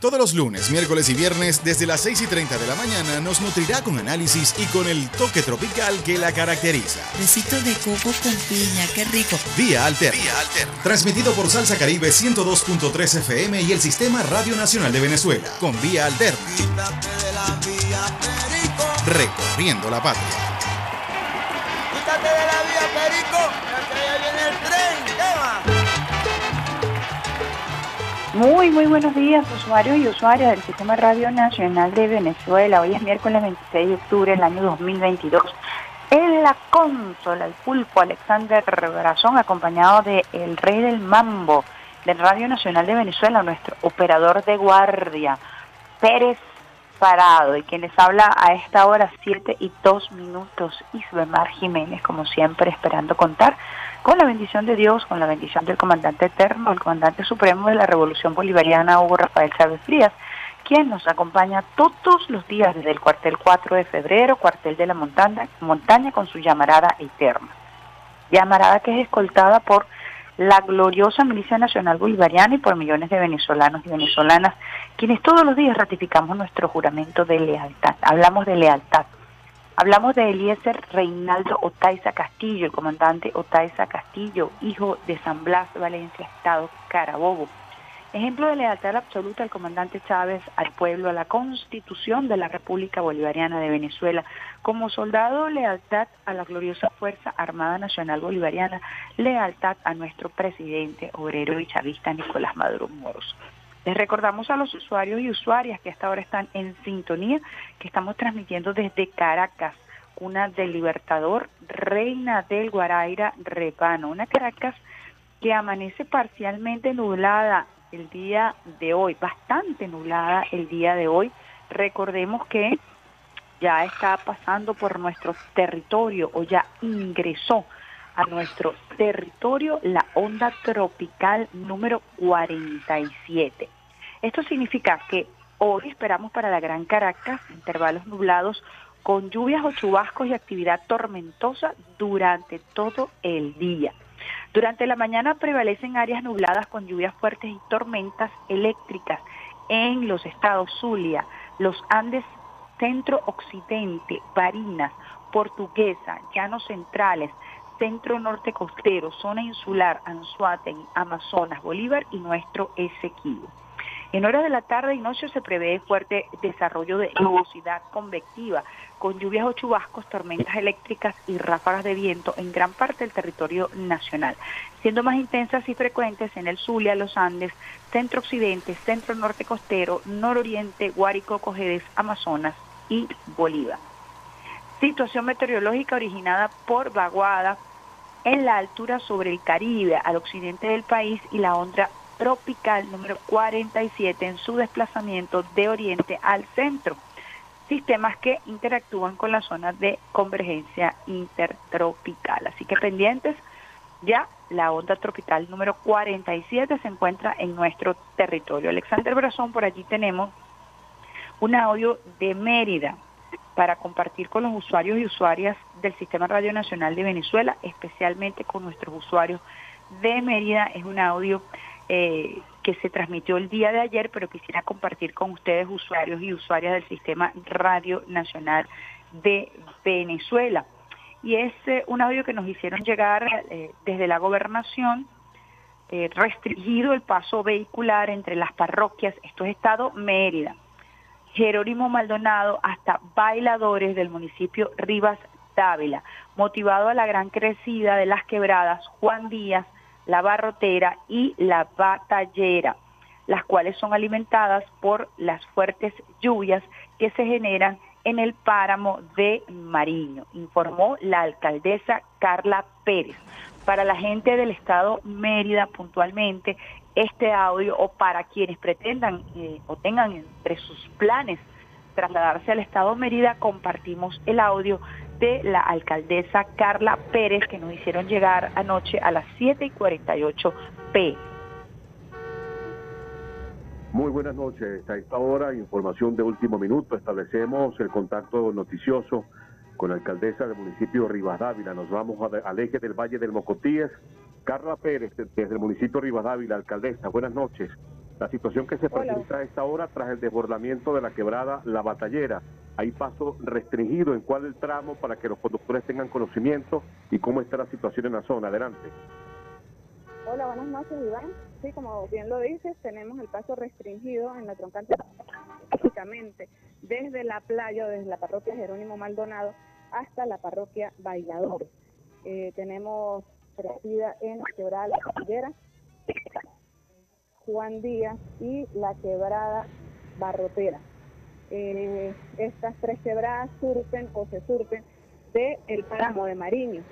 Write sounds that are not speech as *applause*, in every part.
Todos los lunes, miércoles y viernes, desde las 6 y 30 de la mañana, nos nutrirá con análisis y con el toque tropical que la caracteriza. Besitos de coco con piña, qué rico. Vía Alterna. Vía Alterna. Transmitido por Salsa Caribe 102.3 FM y el Sistema Radio Nacional de Venezuela. Con Vía Alterna. Recorriendo la patria. Quítate de la vía, Perico, que viene el tren. Muy, muy buenos días, usuarios y usuarias del Sistema Radio Nacional de Venezuela. Hoy es miércoles 26 de octubre del año 2022. En la consola, el pulpo Alexander Brazón, acompañado de el rey del mambo del Radio Nacional de Venezuela, nuestro operador de guardia, Pérez Parado, y quien les habla a esta hora, 7 y 2 minutos, Isbemar Jiménez, como siempre, esperando contar con la bendición de Dios, con la bendición del comandante eterno, el comandante supremo de la Revolución Bolivariana, Hugo Rafael Chávez Frías, quien nos acompaña todos los días desde el cuartel 4 de febrero, cuartel de la montaña, montaña con su llamarada eterna. Llamarada que es escoltada por la gloriosa Milicia Nacional Bolivariana y por millones de venezolanos y venezolanas, quienes todos los días ratificamos nuestro juramento de lealtad. Hablamos de lealtad Hablamos de Eliezer Reinaldo Otaiza Castillo, el comandante Otaiza Castillo, hijo de San Blas, Valencia, Estado Carabobo. Ejemplo de lealtad absoluta al comandante Chávez, al pueblo, a la constitución de la República Bolivariana de Venezuela. Como soldado, lealtad a la gloriosa Fuerza Armada Nacional Bolivariana, lealtad a nuestro presidente obrero y chavista Nicolás Maduro Moros. Les recordamos a los usuarios y usuarias que hasta ahora están en sintonía, que estamos transmitiendo desde Caracas, una del Libertador, Reina del Guaraira, Repano, una Caracas que amanece parcialmente nublada el día de hoy, bastante nublada el día de hoy. Recordemos que ya está pasando por nuestro territorio o ya ingresó a nuestro territorio la onda tropical número 47. Esto significa que hoy esperamos para la Gran Caracas intervalos nublados con lluvias o chubascos y actividad tormentosa durante todo el día. Durante la mañana prevalecen áreas nubladas con lluvias fuertes y tormentas eléctricas en los estados Zulia, los Andes centro-occidente, Barinas, Portuguesa, Llanos Centrales, centro norte costero, zona insular, Anzuategui, Amazonas, Bolívar y nuestro Esequibo. En horas de la tarde y noche se prevé fuerte desarrollo de nubosidad convectiva, con lluvias o chubascos, tormentas eléctricas y ráfagas de viento en gran parte del territorio nacional, siendo más intensas y frecuentes en el Zulia, los Andes, centro occidente, centro norte costero, nororiente, Guárico, Cojedes, Amazonas y Bolívar. Situación meteorológica originada por vaguada en la altura sobre el Caribe, al occidente del país y la onda tropical número 47 en su desplazamiento de oriente al centro. Sistemas que interactúan con la zona de convergencia intertropical. Así que pendientes, ya la onda tropical número 47 se encuentra en nuestro territorio. Alexander Brazón, por allí tenemos un audio de Mérida para compartir con los usuarios y usuarias del Sistema Radio Nacional de Venezuela, especialmente con nuestros usuarios de Mérida. Es un audio eh, que se transmitió el día de ayer, pero quisiera compartir con ustedes, usuarios y usuarias del Sistema Radio Nacional de Venezuela. Y es eh, un audio que nos hicieron llegar eh, desde la gobernación, restringido el paso vehicular entre las parroquias, esto es Estado Mérida, Jerónimo Maldonado, hasta bailadores del municipio Rivas Dávila, motivado a la gran crecida de las quebradas Juan Díaz, la barrotera y la batallera, las cuales son alimentadas por las fuertes lluvias que se generan en el páramo de Mariño, informó la alcaldesa Carla Pérez. para la gente del estado Mérida puntualmente este audio o para quienes pretendan eh, o tengan entre sus planes trasladarse al estado Mérida, compartimos el audio de la alcaldesa Carla Pérez que nos hicieron llegar anoche a las 7 y 48 p. Muy buenas noches. A esta hora, información de último minuto. Establecemos el contacto noticioso con la alcaldesa del municipio Rivas Dávila. Nos vamos al eje del Valle del Mocotíes. Carla Pérez, desde el municipio Rivas Dávila, alcaldesa. Buenas noches. La situación que se presenta a esta hora tras el desbordamiento de la quebrada La Batallera. Hay paso restringido en cuál el tramo para que los conductores tengan conocimiento y cómo está la situación en la zona. Adelante. Hola, buenas noches, Iván. Sí, como bien lo dices, tenemos el paso restringido en la troncal básicamente desde la playa, desde la parroquia Jerónimo Maldonado hasta la parroquia Bailadores. Eh, tenemos crecida en Quebrada La Cordillera, Juan Díaz y la quebrada Barrotera. Eh, estas tres quebradas surten o se surten de el páramo de Mariño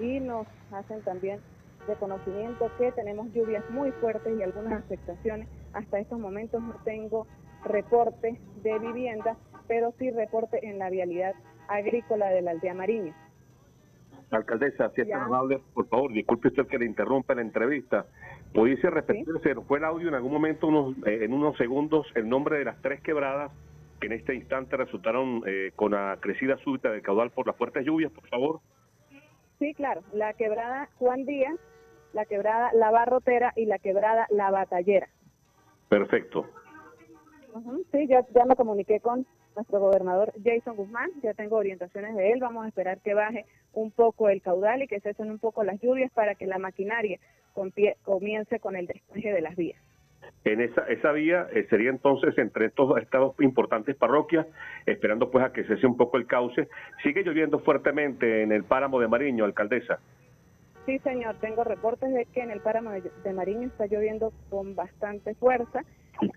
y nos hacen también de conocimiento que tenemos lluvias muy fuertes y algunas afectaciones. Hasta estos momentos no tengo reporte de vivienda, pero sí reporte en la vialidad agrícola de la aldea Mariño. Alcaldesa, si es tan amable, por favor, disculpe usted que le interrumpa la entrevista. ¿Pudiese repetirse, fue el audio en algún momento, unos, eh, en unos segundos, el nombre de las tres quebradas que en este instante resultaron eh, con la crecida súbita del caudal por las fuertes lluvias, por favor? Sí, claro. La quebrada Juan Díaz, la quebrada La Barrotera y la quebrada La Batallera. Perfecto. Sí, ya, ya me comuniqué con nuestro gobernador Jason Guzmán, ya tengo orientaciones de él, vamos a esperar que baje un poco el caudal y que cesen un poco las lluvias para que la maquinaria comience con el despeje de las vías. En esa, esa vía eh, sería entonces entre estos, estas importantes parroquias, esperando pues a que cese un poco el cauce. ¿Sigue lloviendo fuertemente en el páramo de Mariño, alcaldesa? Sí, señor, tengo reportes de que en el páramo de, Mariño está lloviendo con bastante fuerza.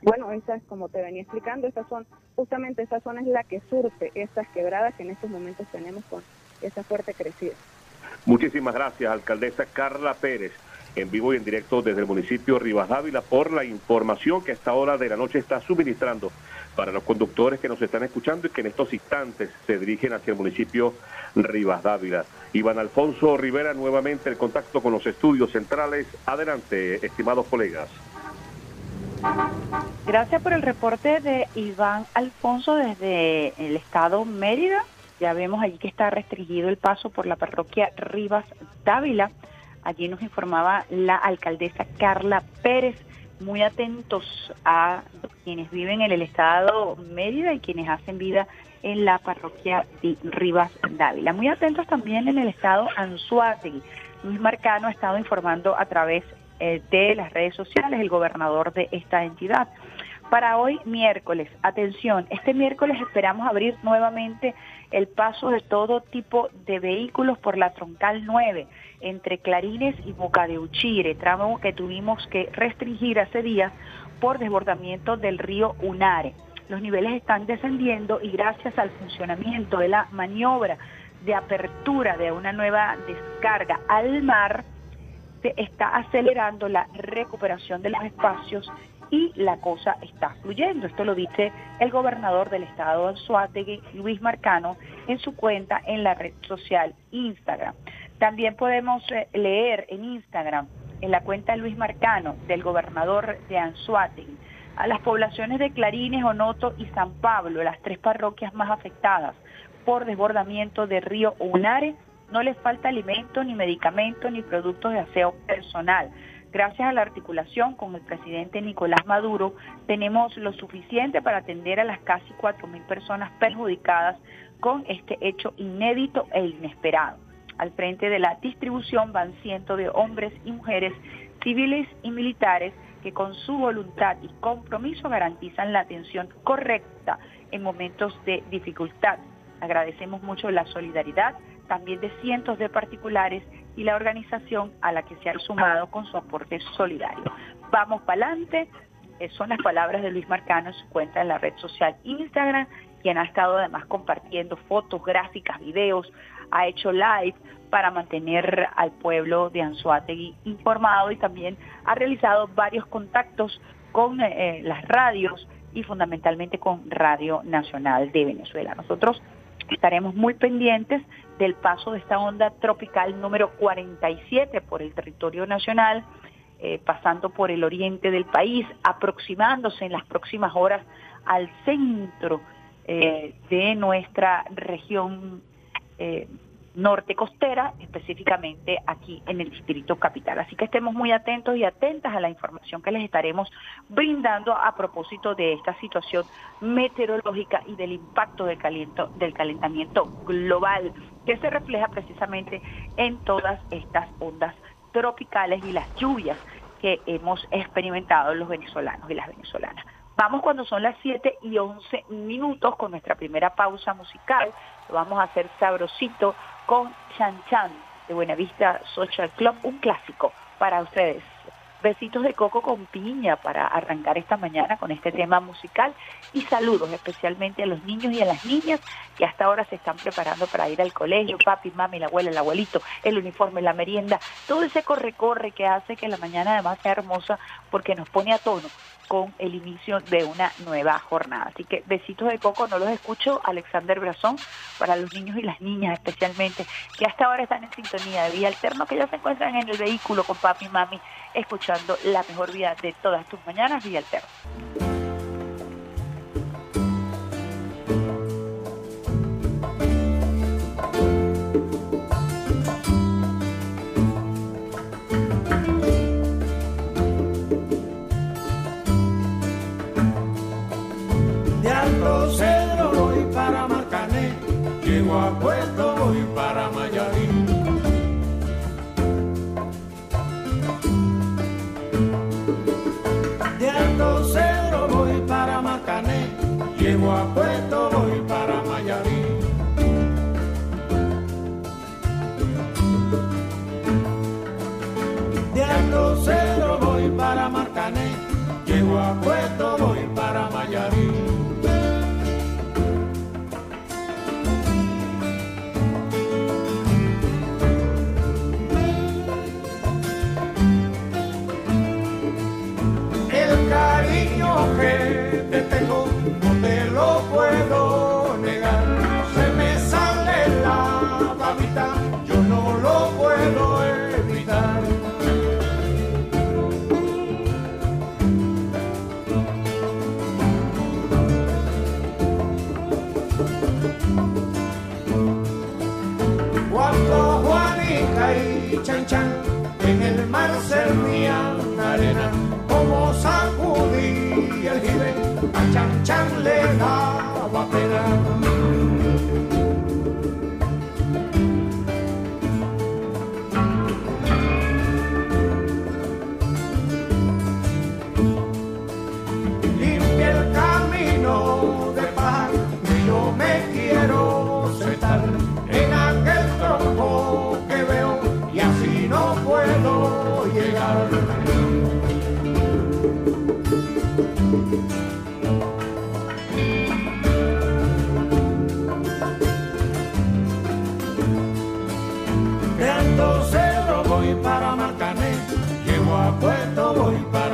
Bueno, estas, como te venía explicando, estas son, justamente esa zona es la que surte estas quebradas que en estos momentos tenemos con esa fuerte crecida. Muchísimas gracias, alcaldesa Carla Pérez, en vivo y en directo desde el municipio Rivas Dávila, por la información que a esta hora de la noche está suministrando para los conductores que nos están escuchando y que en estos instantes se dirigen hacia el municipio Rivas Dávila. Iván Alfonso Rivera, nuevamente el contacto con los estudios centrales. Adelante, estimados colegas. Gracias por el reporte de Iván Alfonso desde el estado Mérida. Ya vemos allí que está restringido el paso por la parroquia Rivas Dávila. Allí nos informaba la alcaldesa Carla Pérez. Muy atentos a quienes viven en el estado Mérida y quienes hacen vida en la parroquia de Rivas Dávila. Muy atentos también en el estado Anzuategui. Luis Marcano ha estado informando a través eh, de las redes sociales, el gobernador de esta entidad. Para hoy miércoles, atención, este miércoles esperamos abrir nuevamente el paso de todo tipo de vehículos por la troncal 9 entre Clarines y Boca de Uchire, tramo que tuvimos que restringir hace días por desbordamiento del río Unare los niveles están descendiendo y gracias al funcionamiento de la maniobra de apertura de una nueva descarga al mar, se está acelerando la recuperación de los espacios y la cosa está fluyendo. Esto lo dice el gobernador del estado de Suátegui, Luis Marcano, en su cuenta en la red social Instagram. También podemos eh, leer en Instagram, en la cuenta de Luis Marcano, del gobernador de Anzuategui, a las poblaciones de Clarines, Onoto y San Pablo, las tres parroquias más afectadas por desbordamiento del río Unare, no les falta alimento, ni medicamento, ni productos de aseo personal. Gracias a la articulación con el presidente Nicolás Maduro, tenemos lo suficiente para atender a las casi 4.000 personas perjudicadas con este hecho inédito e inesperado. Al frente de la distribución van cientos de hombres y mujeres civiles y militares que con su voluntad y compromiso garantizan la atención correcta en momentos de dificultad. Agradecemos mucho la solidaridad también de cientos de particulares y la organización a la que se ha sumado con su aporte solidario. Vamos para adelante, eh, son las palabras de Luis Marcano en su cuenta en la red social Instagram, quien ha estado además compartiendo fotos, gráficas, videos, ha hecho live para mantener al pueblo de Anzuategui informado y también ha realizado varios contactos con eh, las radios y fundamentalmente con Radio Nacional de Venezuela. Nosotros estaremos muy pendientes del paso de esta onda tropical número 47 por el territorio nacional, eh, pasando por el oriente del país, aproximándose en las próximas horas al centro eh, de nuestra región eh, norte costera, específicamente aquí en el Distrito Capital. Así que estemos muy atentos y atentas a la información que les estaremos brindando a propósito de esta situación meteorológica y del impacto del, del calentamiento global que se refleja precisamente en todas estas ondas tropicales y las lluvias que hemos experimentado los venezolanos y las venezolanas. Vamos cuando son las 7 y 11 minutos con nuestra primera pausa musical. Lo vamos a hacer sabrosito con Chan Chan de Buenavista Social Club, un clásico para ustedes. Besitos de coco con piña para arrancar esta mañana con este tema musical y saludos especialmente a los niños y a las niñas que hasta ahora se están preparando para ir al colegio, papi, mami, la abuela, el abuelito, el uniforme, la merienda, todo ese corre-corre que hace que la mañana además sea hermosa porque nos pone a tono con el inicio de una nueva jornada. Así que besitos de coco, no los escucho, Alexander Brazón, para los niños y las niñas especialmente, que hasta ahora están en sintonía de Vía Alterno, que ya se encuentran en el vehículo con papi y mami, escuchando la mejor vida de todas tus mañanas, Vía Alterno. moi. Ouais. el jibe, a chan chan le daba pedal. voy para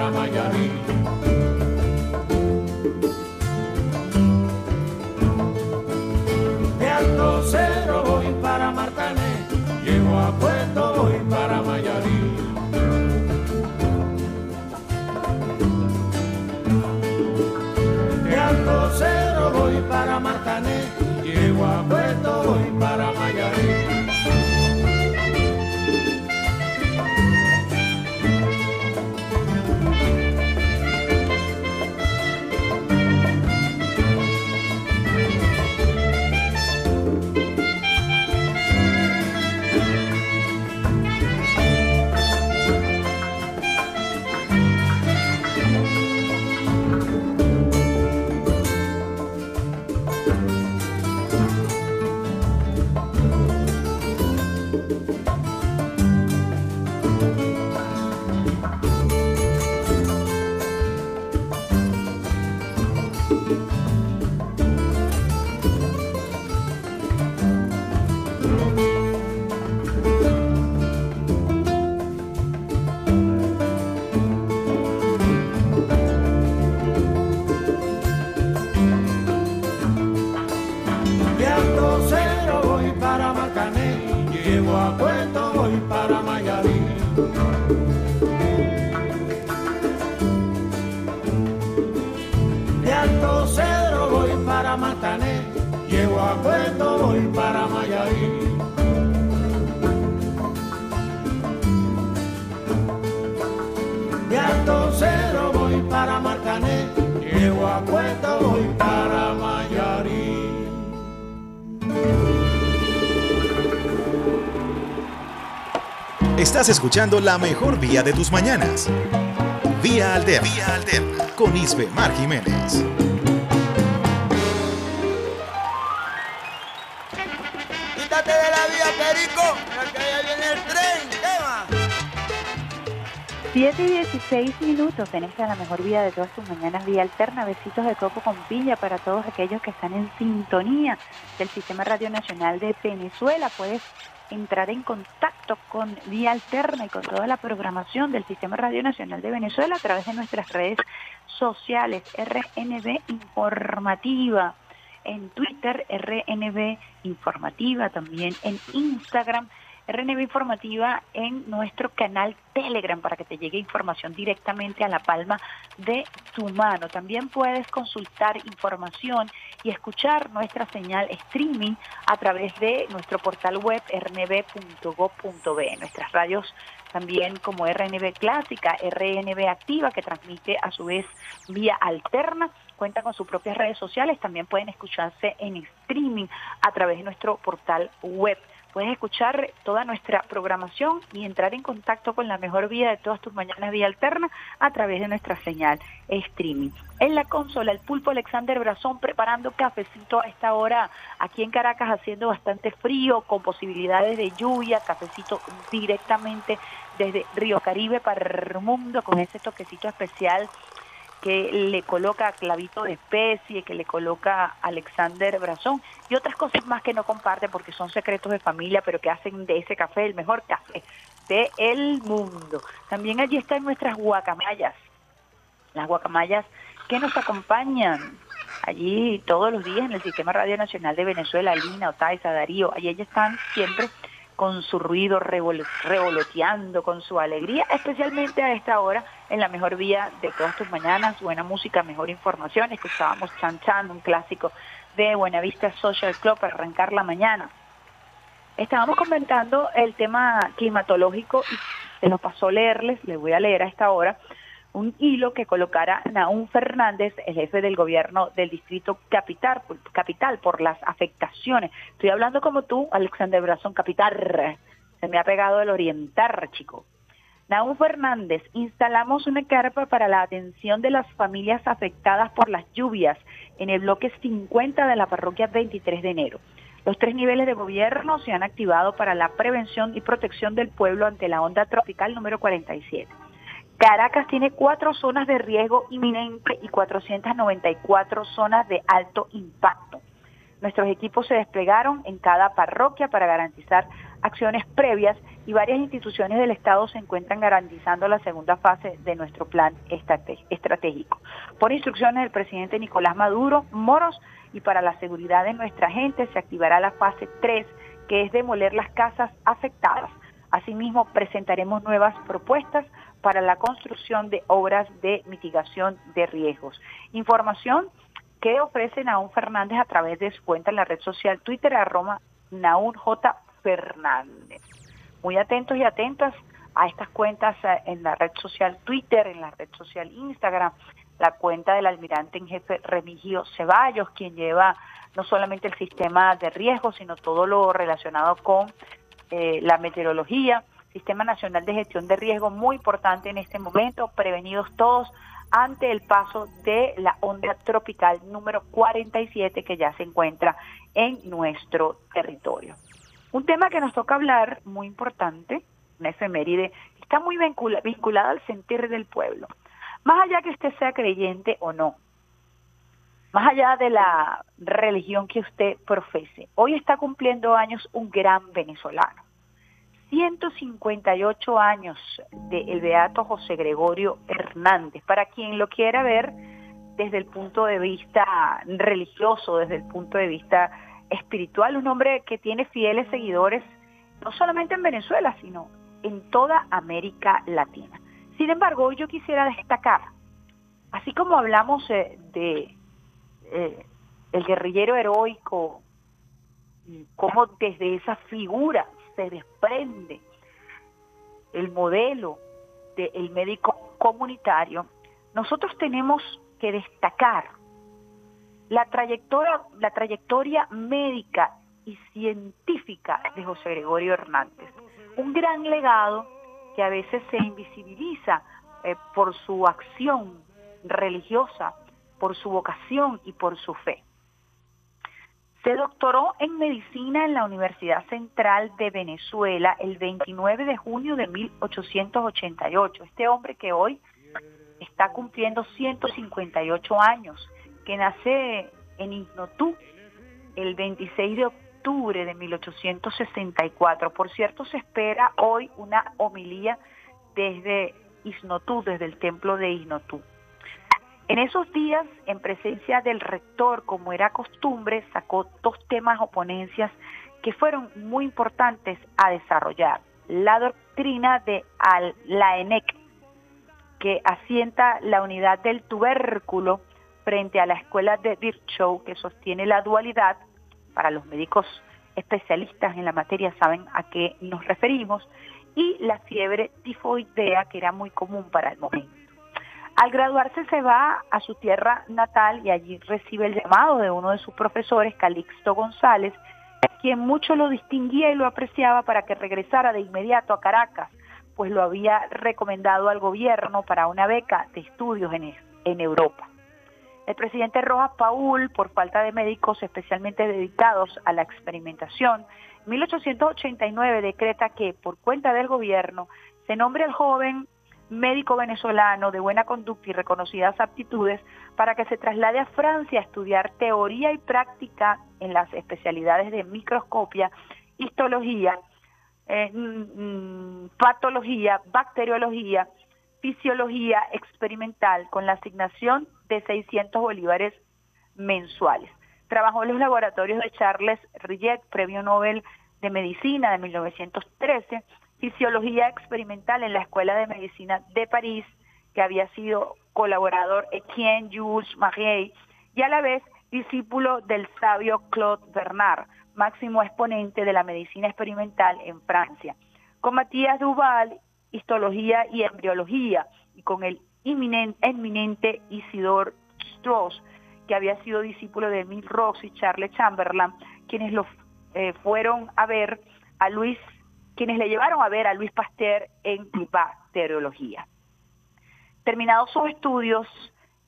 escuchando la mejor vía de tus mañanas. Vía Alterna. Vía Alterna. Con Isbe Mar Jiménez. Quítate de la vía, Perico. Mira que allá viene el tren. ¿Qué más? 7 y 16 minutos en esta la mejor vida de todas tus mañanas, vía alterna, besitos de coco con piña para todos aquellos que están en sintonía del Sistema Radio Nacional de Venezuela. Puedes entrar en contacto con Vía Alterna y con toda la programación del Sistema Radio Nacional de Venezuela a través de nuestras redes sociales, RNB Informativa, en Twitter, RNB Informativa, también en Instagram, RNB Informativa en nuestro canal Telegram para que te llegue información directamente a la palma de tu mano. También puedes consultar información y escuchar nuestra señal streaming a través de nuestro portal web rnb.gov.be. Nuestras radios también como RNB Clásica, RNB Activa, que transmite a su vez vía alterna, cuenta con sus propias redes sociales, también pueden escucharse en streaming a través de nuestro portal web. Puedes escuchar toda nuestra programación y entrar en contacto con la mejor vida de todas tus mañanas vía alterna a través de nuestra señal streaming. En la consola, el pulpo Alexander Brazón preparando cafecito a esta hora aquí en Caracas haciendo bastante frío, con posibilidades de lluvia, cafecito directamente desde Río Caribe para el mundo con ese toquecito especial que le coloca clavito de especie, que le coloca Alexander Brazón y otras cosas más que no comparte porque son secretos de familia, pero que hacen de ese café el mejor café de el mundo. También allí están nuestras guacamayas, las guacamayas que nos acompañan allí todos los días en el Sistema Radio Nacional de Venezuela, Lina, Otaiza, Darío, allí ellas están siempre con su ruido revol revoloteando, con su alegría, especialmente a esta hora en la mejor vía de todas tus mañanas, buena música, mejor información, escuchábamos Chan Chan, un clásico de Buenavista Social Club para arrancar la mañana. Estábamos comentando el tema climatológico y se nos pasó leerles, les voy a leer a esta hora, un hilo que colocara Naún Fernández, el jefe del gobierno del distrito capital, capital por las afectaciones. Estoy hablando como tú, Alexander Brazón, capital. Se me ha pegado el orientar, chico. Naún Fernández, instalamos una carpa para la atención de las familias afectadas por las lluvias en el bloque 50 de la parroquia 23 de enero. Los tres niveles de gobierno se han activado para la prevención y protección del pueblo ante la onda tropical número 47. Caracas tiene cuatro zonas de riesgo inminente y 494 zonas de alto impacto. Nuestros equipos se desplegaron en cada parroquia para garantizar acciones previas y varias instituciones del Estado se encuentran garantizando la segunda fase de nuestro plan estratégico. Por instrucciones del presidente Nicolás Maduro Moros y para la seguridad de nuestra gente se activará la fase 3, que es demoler las casas afectadas. Asimismo, presentaremos nuevas propuestas para la construcción de obras de mitigación de riesgos. Información que ofrece Naún Fernández a través de su cuenta en la red social Twitter, arroba J. Fernández. Muy atentos y atentas a estas cuentas eh, en la red social Twitter, en la red social Instagram, la cuenta del almirante en jefe Remigio Ceballos, quien lleva no solamente el sistema de riesgos, sino todo lo relacionado con eh, la meteorología, Sistema Nacional de Gestión de Riesgo, muy importante en este momento, prevenidos todos ante el paso de la onda tropical número 47 que ya se encuentra en nuestro territorio. Un tema que nos toca hablar, muy importante, una efeméride, está muy vincula, vinculada al sentir del pueblo. Más allá que usted sea creyente o no, más allá de la religión que usted profese, hoy está cumpliendo años un gran venezolano. 158 años del beato José Gregorio Hernández. Para quien lo quiera ver desde el punto de vista religioso, desde el punto de vista espiritual, un hombre que tiene fieles seguidores, no solamente en Venezuela, sino en toda América Latina. Sin embargo, hoy yo quisiera destacar, así como hablamos eh, de eh, el guerrillero heroico, cómo desde esa figura se desprende el modelo del médico comunitario, nosotros tenemos que destacar la trayectoria, médica y científica de José Gregorio Hernández. Un gran legado que a veces se invisibiliza eh, por su acción religiosa, por su vocación y por su fe. Se doctoró en medicina en la Universidad Central de Venezuela el 29 de junio de 1888. Este hombre que hoy está cumpliendo 158 años, que nace en Ignotú el 26 de octubre de 1864. Por cierto, se espera hoy una homilía desde Ignotú, desde el templo de Ignotú. En esos días, en presencia del rector, como era costumbre, sacó dos temas o ponencias que fueron muy importantes a desarrollar. La doctrina de Al Laenec, que asienta la unidad del tubérculo frente a la escuela de Virchow, que sostiene la dualidad, para los médicos especialistas en la materia saben a qué nos referimos, y la fiebre tifoidea, que era muy común para el momento. Al graduarse se va a su tierra natal y allí recibe el llamado de uno de sus profesores, Calixto González, quien mucho lo distinguía y lo apreciaba para que regresara de inmediato a Caracas, pues lo había recomendado al gobierno para una beca de estudios en, en Europa. El presidente Rojas Paul, por falta de médicos especialmente dedicados a la experimentación, en 1889 decreta que, por cuenta del gobierno, se nombre al joven médico venezolano de buena conducta y reconocidas aptitudes para que se traslade a Francia a estudiar teoría y práctica en las especialidades de microscopia, histología, eh, mm, mm, patología, bacteriología, fisiología experimental con la asignación de 600 bolívares mensuales. Trabajó en los laboratorios de Charles Rillet, Premio Nobel de Medicina de 1913, fisiología experimental en la Escuela de Medicina de París, que había sido colaborador Etienne Jules Marie, y a la vez discípulo del sabio Claude Bernard, máximo exponente de la medicina experimental en Francia. Con Matías Duval, histología y embriología, y con el eminente Isidore Strauss, que había sido discípulo de Emil Rox y Charles Chamberlain, quienes lo eh, fueron a ver a Luis quienes le llevaron a ver a Luis Pasteur en bacteriología. Terminados sus estudios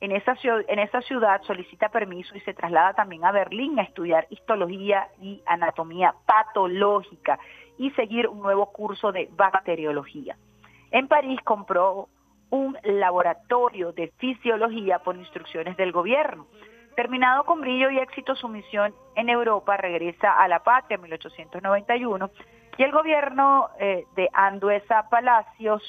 en esa, en esa ciudad, solicita permiso y se traslada también a Berlín a estudiar histología y anatomía patológica y seguir un nuevo curso de bacteriología. En París compró un laboratorio de fisiología por instrucciones del gobierno. Terminado con brillo y éxito su misión en Europa, regresa a la patria en 1891 y el gobierno eh, de Anduesa Palacios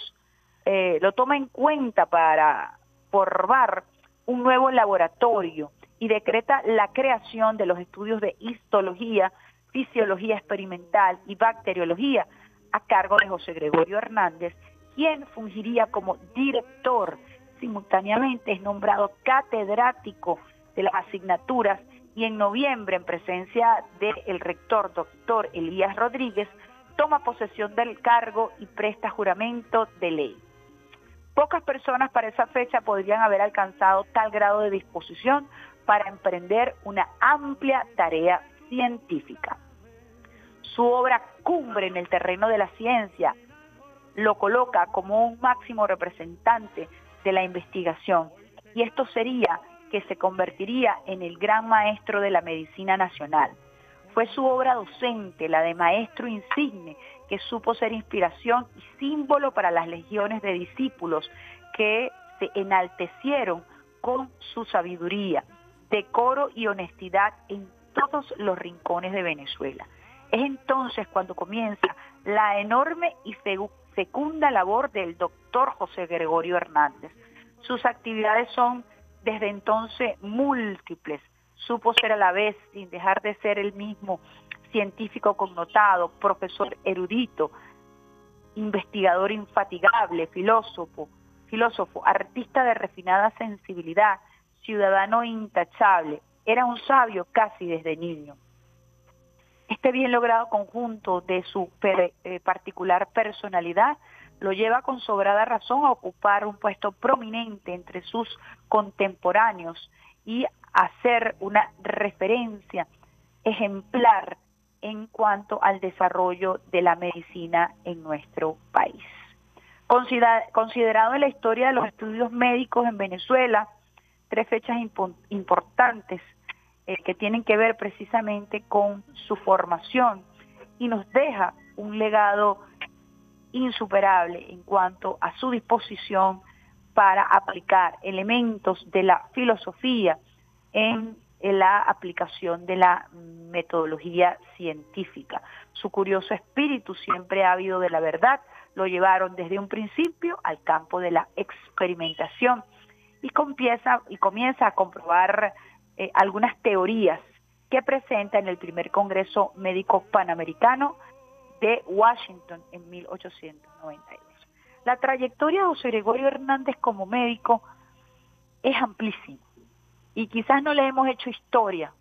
eh, lo toma en cuenta para formar un nuevo laboratorio y decreta la creación de los estudios de histología, fisiología experimental y bacteriología a cargo de José Gregorio Hernández, quien fungiría como director. Simultáneamente es nombrado catedrático de las asignaturas y en noviembre, en presencia del rector doctor Elías Rodríguez, toma posesión del cargo y presta juramento de ley. Pocas personas para esa fecha podrían haber alcanzado tal grado de disposición para emprender una amplia tarea científica. Su obra cumbre en el terreno de la ciencia lo coloca como un máximo representante de la investigación y esto sería que se convertiría en el gran maestro de la medicina nacional fue su obra docente, la de maestro insigne, que supo ser inspiración y símbolo para las legiones de discípulos que se enaltecieron con su sabiduría, decoro y honestidad en todos los rincones de Venezuela. Es entonces cuando comienza la enorme y fecunda labor del doctor José Gregorio Hernández. Sus actividades son desde entonces múltiples, supo ser a la vez, sin dejar de ser el mismo científico connotado, profesor erudito, investigador infatigable, filósofo, filósofo, artista de refinada sensibilidad, ciudadano intachable, era un sabio casi desde niño. Este bien logrado conjunto de su eh, particular personalidad lo lleva con sobrada razón a ocupar un puesto prominente entre sus contemporáneos y a ser una referencia ejemplar en cuanto al desarrollo de la medicina en nuestro país. Considerado en la historia de los estudios médicos en Venezuela, tres fechas importantes eh, que tienen que ver precisamente con su formación y nos deja un legado insuperable en cuanto a su disposición para aplicar elementos de la filosofía en, la aplicación de la metodología científica. Su curioso espíritu siempre ha habido de la verdad, lo llevaron desde un principio al campo de la experimentación y comienza, y comienza a comprobar eh, algunas teorías que presenta en el primer Congreso Médico Panamericano de Washington en 1892. La trayectoria de José Gregorio Hernández como médico es amplísima y quizás no le hemos hecho historia,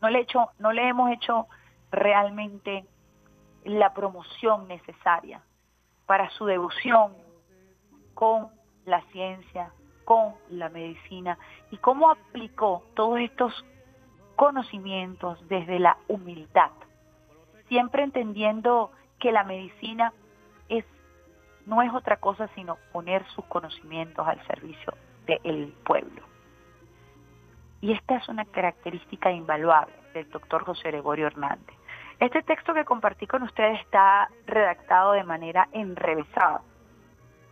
no le, hemos hecho realmente la promoción necesaria para su devoción con la ciencia, con la medicina y cómo aplicó todos estos conocimientos desde la humildad siempre entendiendo que la medicina no es otra cosa sino poner sus conocimientos al servicio del pueblo. Y esta es una característica invaluable del doctor José Gregorio Hernández. Este texto que compartí con ustedes está redactado de manera enrevesada.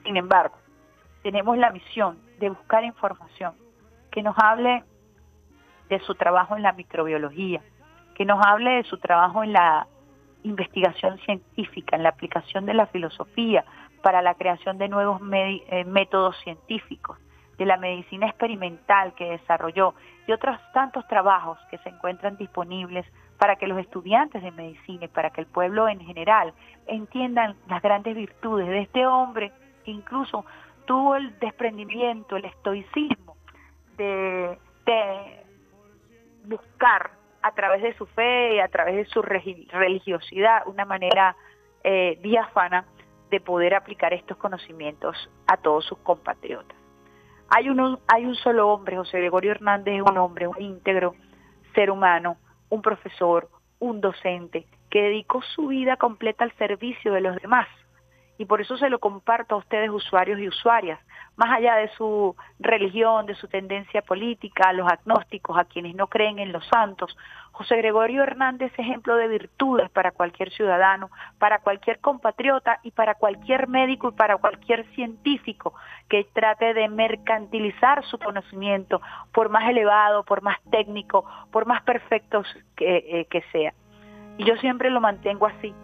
Sin embargo, tenemos la misión de buscar información que nos hable de su trabajo en la microbiología, que nos hable de su trabajo en la investigación científica, en la aplicación de la filosofía para la creación de nuevos eh, métodos científicos, de la medicina experimental que desarrolló y otros tantos trabajos que se encuentran disponibles para que los estudiantes de medicina y para que el pueblo en general entiendan las grandes virtudes de este hombre que incluso tuvo el desprendimiento, el estoicismo de, buscar a través de su fe y a través de su religiosidad, una manera eh, diáfana de poder aplicar estos conocimientos a todos sus compatriotas. Hay, hay un solo hombre, José Gregorio Hernández es un hombre, un íntegro ser humano, un profesor, un docente, que dedicó su vida completa al servicio de los demás. Y por eso se lo comparto a ustedes, usuarios y usuarias, más allá de su religión, de su tendencia política, a los agnósticos, a quienes no creen en los santos. José Gregorio Hernández es ejemplo de virtudes para cualquier ciudadano, para cualquier compatriota y para cualquier médico y para cualquier científico que trate de mercantilizar su conocimiento, por más elevado, por más técnico, por más perfecto que, eh, que sea. Y yo siempre lo mantengo así,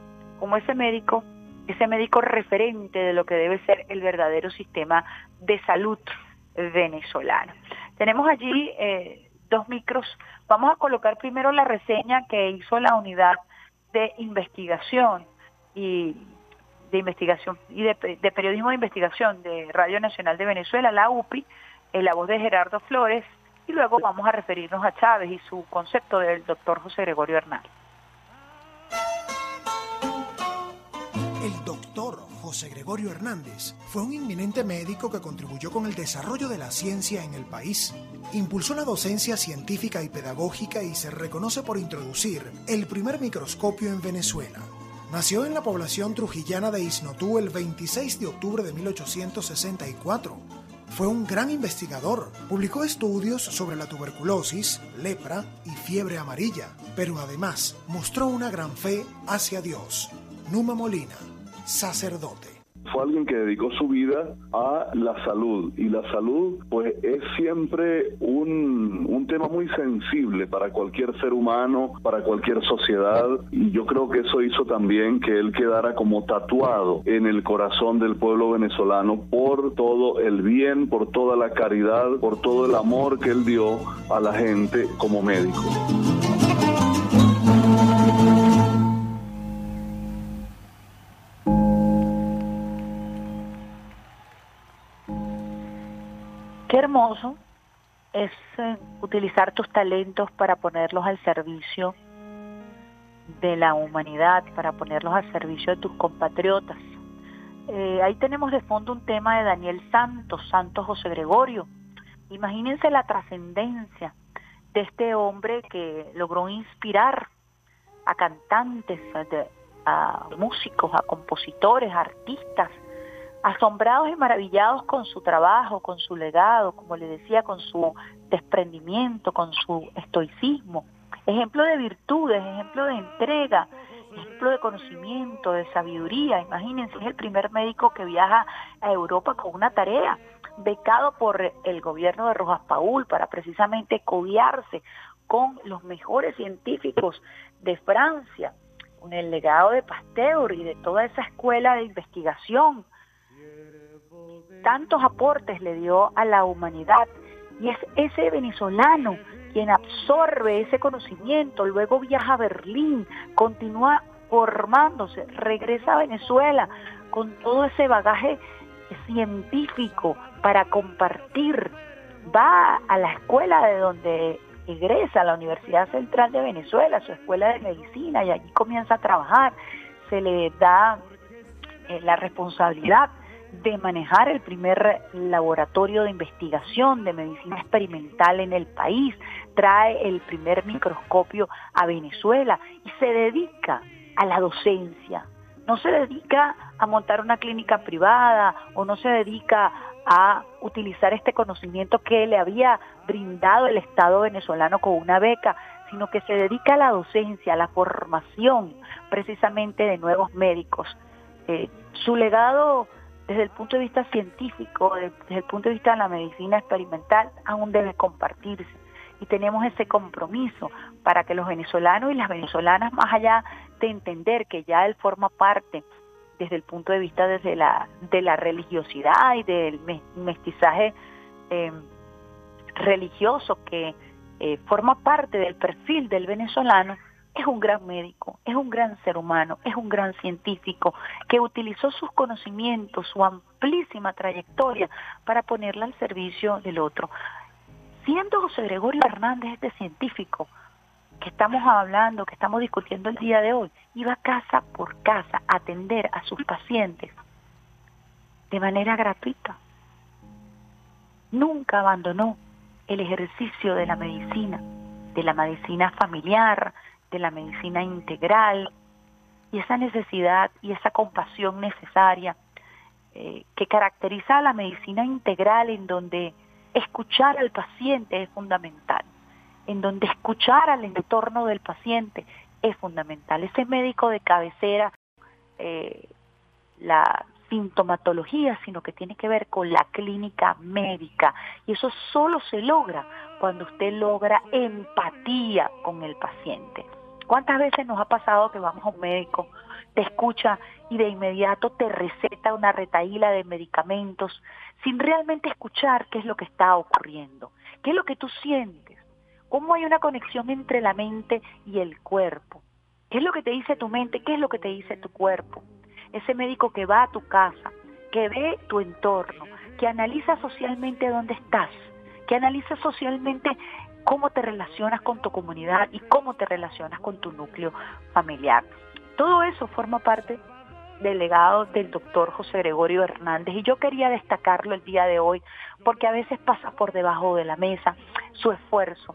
como ese médico ese médico referente de lo que debe ser el verdadero sistema de salud venezolano. Tenemos allí eh, dos micros. Vamos a colocar primero la reseña que hizo la unidad de investigación y de investigación y de, periodismo de investigación de Radio Nacional de Venezuela, la UPI, en la voz de Gerardo Flores, y luego vamos a referirnos a Chávez y su concepto del doctor José Gregorio Hernández. El doctor José Gregorio Hernández fue un inminente médico que contribuyó con el desarrollo de la ciencia en el país. Impulsó la docencia científica y pedagógica y se reconoce por introducir el primer microscopio en Venezuela. Nació en la población trujillana de Isnotú el 26 de octubre de 1864. Fue un gran investigador. Publicó estudios sobre la tuberculosis, lepra y fiebre amarilla, pero además mostró una gran fe hacia Dios. Numa Molina, sacerdote. Fue alguien que dedicó su vida a la salud y la salud pues es siempre un, un tema muy sensible para cualquier ser humano, para cualquier sociedad y yo creo que eso hizo también que él quedara como tatuado en el corazón del pueblo venezolano por todo el bien, por toda la caridad, por todo el amor que él dio a la gente como médico. Hermoso es eh, utilizar tus talentos para ponerlos al servicio de la humanidad, para ponerlos al servicio de tus compatriotas. Eh, ahí tenemos de fondo un tema de Daniel Santos, Santos José Gregorio. Imagínense la trascendencia de este hombre que logró inspirar a cantantes, a, músicos, a compositores, a artistas, asombrados y maravillados con su trabajo, con su legado, como le decía, con su desprendimiento, con su estoicismo. Ejemplo de virtudes, ejemplo de entrega, ejemplo de conocimiento, de sabiduría. Imagínense, es el primer médico que viaja a Europa con una tarea, becado por el gobierno de Rojas Paul para precisamente codiarse con los mejores científicos de Francia, con el legado de Pasteur y de toda esa escuela de investigación. Tantos aportes le dio a la humanidad y es ese venezolano quien absorbe ese conocimiento, luego viaja a Berlín, continúa formándose, regresa a Venezuela con todo ese bagaje científico para compartir, va a la escuela de donde egresa, a la Universidad Central de Venezuela, su escuela de medicina, y allí comienza a trabajar, se le da eh, la responsabilidad de manejar el primer laboratorio de investigación de medicina experimental en el país, trae el primer microscopio a Venezuela y se dedica a la docencia. No se dedica a montar una clínica privada o no se dedica a utilizar este conocimiento que le había brindado el Estado venezolano con una beca, sino que se dedica a la docencia, a la formación precisamente de nuevos médicos. Eh, su legado desde el punto de vista científico, desde el punto de vista de la medicina experimental, aún debe compartirse. Y tenemos ese compromiso para que los venezolanos y las venezolanas, más allá de entender que ya él forma parte desde el punto de vista desde la, de la religiosidad y del mestizaje eh, religioso que eh, forma parte del perfil del venezolano, es un gran médico, es un gran ser humano, es un gran científico que utilizó sus conocimientos, su amplísima trayectoria para ponerla al servicio del otro. Siendo José Gregorio Hernández este científico que estamos hablando, que estamos discutiendo el día de hoy, iba casa por casa a atender a sus pacientes de manera gratuita. Nunca abandonó el ejercicio de la medicina, de la medicina familiar, de la medicina integral y esa necesidad y esa compasión necesaria eh, que caracteriza a la medicina integral en donde escuchar al paciente es fundamental, en donde escuchar al entorno del paciente es fundamental. Ese médico de cabecera, eh, la sintomatología, sino que tiene que ver con la clínica médica. Y eso solo se logra cuando usted logra empatía con el paciente. ¿Cuántas veces nos ha pasado que vamos a un médico, te escucha y de inmediato te receta una retaíla de medicamentos sin realmente escuchar qué es lo que está ocurriendo? ¿Qué es lo que tú sientes? ¿Cómo hay una conexión entre la mente y el cuerpo? ¿Qué es lo que te dice tu mente? ¿Qué es lo que te dice tu cuerpo? Ese médico que va a tu casa, que ve tu entorno, que analiza socialmente dónde estás, que analiza socialmente cómo te relacionas con tu comunidad y cómo te relacionas con tu núcleo familiar. Todo eso forma parte del legado del doctor José Gregorio Hernández y yo quería destacarlo el día de hoy porque a veces pasa por debajo de la mesa su esfuerzo,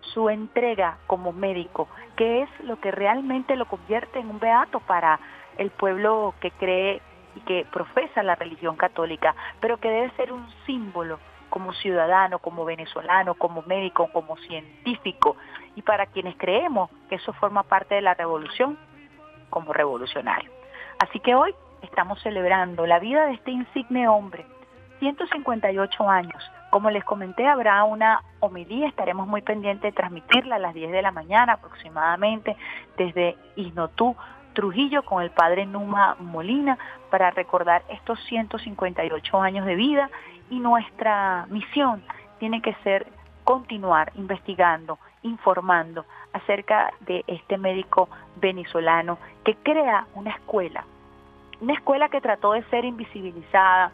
su entrega como médico, que es lo que realmente lo convierte en un beato para el pueblo que cree y que profesa la religión católica, pero que debe ser un símbolo como ciudadano, como venezolano, como médico, como científico, y para quienes creemos que eso forma parte de la revolución, como revolucionario. Así que hoy estamos celebrando la vida de este insigne hombre, 158 años. Como les comenté, habrá una homilía, estaremos muy pendientes de transmitirla a las 10 de la mañana aproximadamente desde Isnotú, Trujillo con el padre Numa Molina para recordar estos 158 años de vida y nuestra misión tiene que ser continuar investigando, informando acerca de este médico venezolano que crea una escuela, una escuela que trató de ser invisibilizada,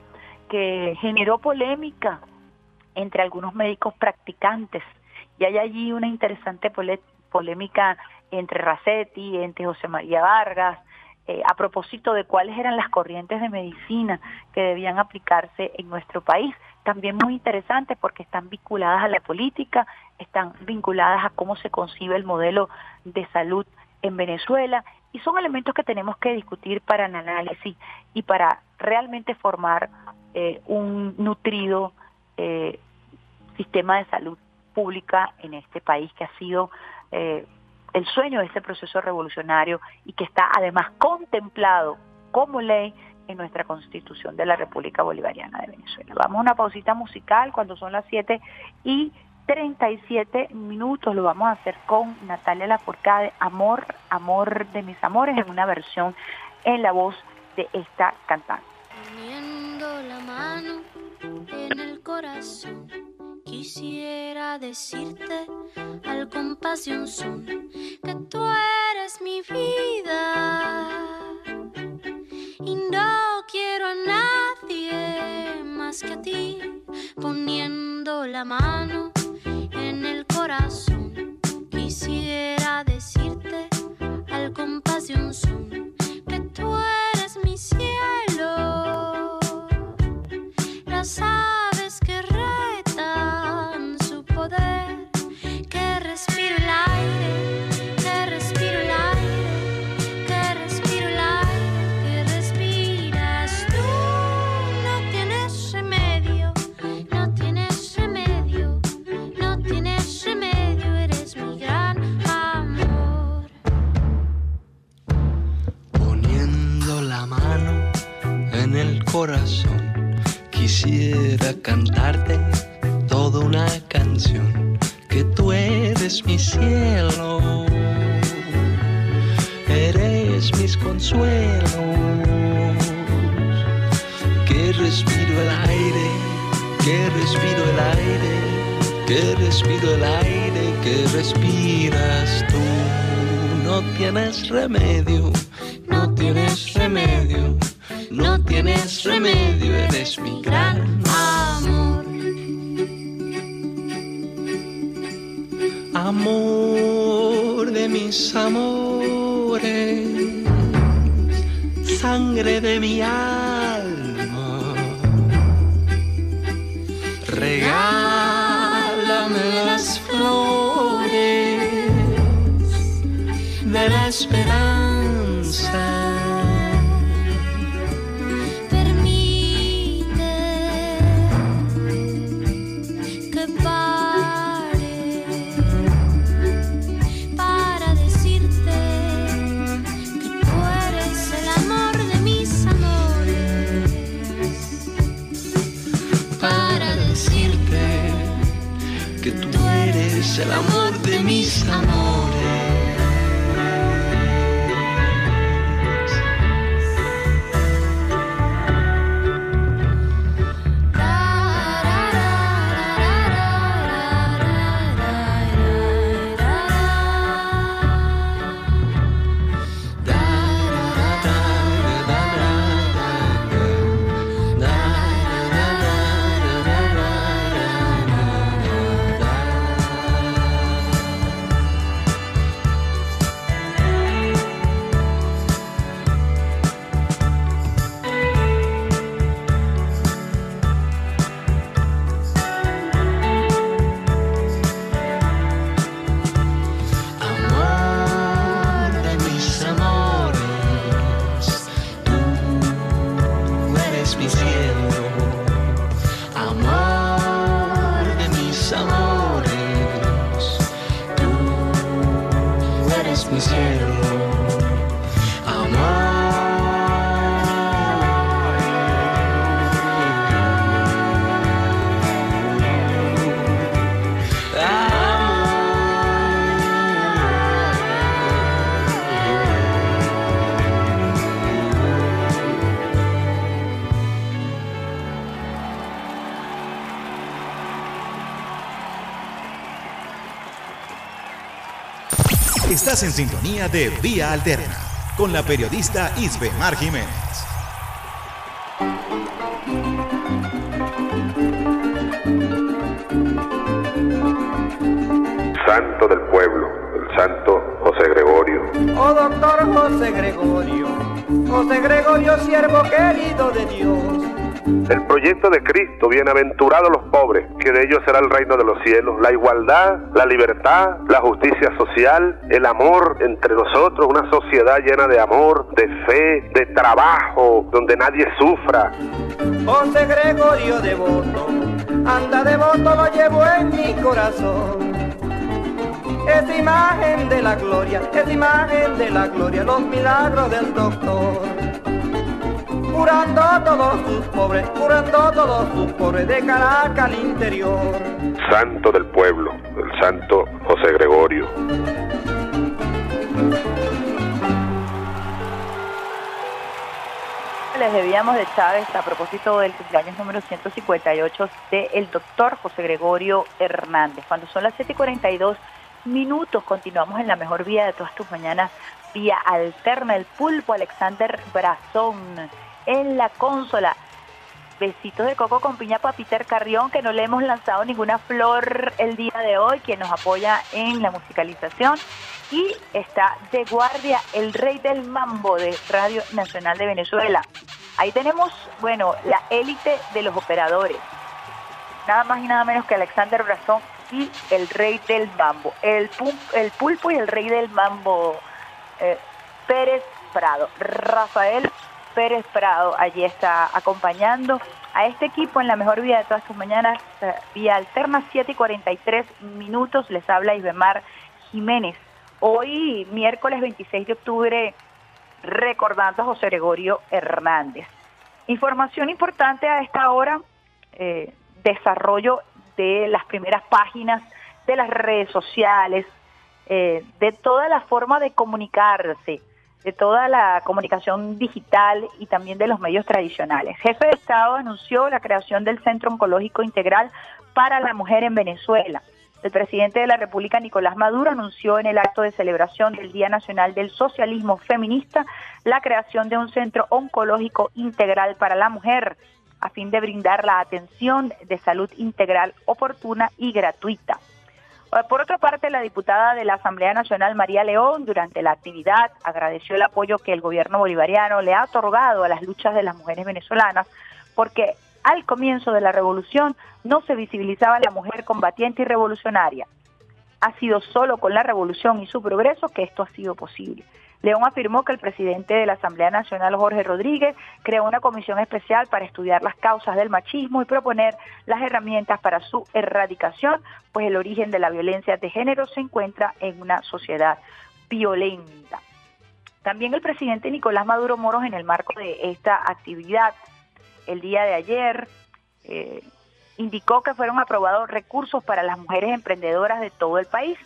que generó polémica entre algunos médicos practicantes. Y hay allí una interesante polémica entre Racetti, entre José María Vargas, eh, a propósito de cuáles eran las corrientes de medicina que debían aplicarse en nuestro país. También muy interesante porque están vinculadas a la política, están vinculadas a cómo se concibe el modelo de salud en Venezuela y son elementos que tenemos que discutir para el análisis y para realmente formar eh, un nutrido eh, sistema de salud pública en este país que ha sido eh, el sueño de este proceso revolucionario y que está además contemplado como ley en nuestra Constitución de la República Bolivariana de Venezuela. Vamos a una pausita musical cuando son las 7 y 37 minutos. Lo vamos a hacer con Natalia Lafourcade, Amor, Amor de mis amores, en una versión en la voz de esta cantante. Poniendo la mano en el corazón, quisiera decirte al compás de que tú eres mi vida y no quiero a nadie más que a ti poniendo la mano en el corazón. Quisiera decirte al compás de que tú eres mi cielo. Las quisiera cantarte toda una canción que tú eres mi cielo. Eres mis consuelos. Que respiro el aire que respiro el aire que respiro el aire que respiras tú. No tienes remedio no tienes remedio no tienes remedio, eres mi gran amor. Amor de mis amores, sangre de mi alma. Regálame las flores de la esperanza el amor de mis amores. Estás en sintonía de Vía Alterna con la periodista Isbe Mar Jiménez. santo del pueblo, el santo José Gregorio. Oh doctor José Gregorio, José Gregorio, siervo querido de Dios. El proyecto de Cristo, bienaventurados los pobres, que de ellos será el reino de los cielos, la igualdad, la libertad, justicia social, el amor entre nosotros, una sociedad llena de amor, de fe, de trabajo, donde nadie sufra. José Gregorio devoto, anda devoto lo llevo en mi corazón. Es imagen de la gloria, es imagen de la gloria, los milagros del doctor curando a todos sus pobres, curando a todos sus pobres de Caracas al interior. Santo del pueblo, el santo Les debíamos de Chávez a propósito del cumpleaños número 158 del doctor José Gregorio Hernández. Cuando son las 7 y 42 minutos, continuamos en la mejor vía de todas tus mañanas, vía alterna, el pulpo Alexander Brazón en la consola. Besitos de coco con piña para Peter Carrión, que no le hemos lanzado ninguna flor el día de hoy, quien nos apoya en la musicalización. Y está de guardia el rey del mambo de Radio Nacional de Venezuela. Ahí tenemos, bueno, la élite de los operadores. Nada más y nada menos que Alexander Brazón y el rey del mambo. El, el pulpo y el rey del mambo, eh, Pérez Prado. Rafael Pérez Prado allí está acompañando a este equipo en la mejor vida de todas sus mañanas, eh, vía alterna 7 y 43 minutos. Les habla Isbemar Jiménez. Hoy, miércoles 26 de octubre, recordando a José Gregorio Hernández. Información importante a esta hora, eh, desarrollo de las primeras páginas de las redes sociales, eh, de toda la forma de comunicarse de toda la comunicación digital y también de los medios tradicionales. Jefe de Estado anunció la creación del Centro Oncológico Integral para la Mujer en Venezuela. El presidente de la República, Nicolás Maduro, anunció en el acto de celebración del Día Nacional del Socialismo Feminista la creación de un centro oncológico integral para la mujer, a fin de brindar la atención de salud integral oportuna y gratuita. Eh, por otra parte, la diputada de la Asamblea Nacional, María León, durante la actividad agradeció el apoyo que el gobierno bolivariano le ha otorgado a las luchas de las mujeres venezolanas, porque al comienzo de la revolución no se visibilizaba la mujer combatiente y revolucionaria. Ha sido solo con la revolución y su progreso que esto ha sido posible. León afirmó que el presidente de la Asamblea Nacional, Jorge Rodríguez, creó una comisión especial para estudiar las causas del machismo y proponer las herramientas para su erradicación, pues el origen de la violencia de género se encuentra en una sociedad violenta. También el presidente Nicolás Maduro Moros, en el marco de esta actividad, el día de ayer, eh, indicó que fueron aprobados recursos para las mujeres emprendedoras de todo el país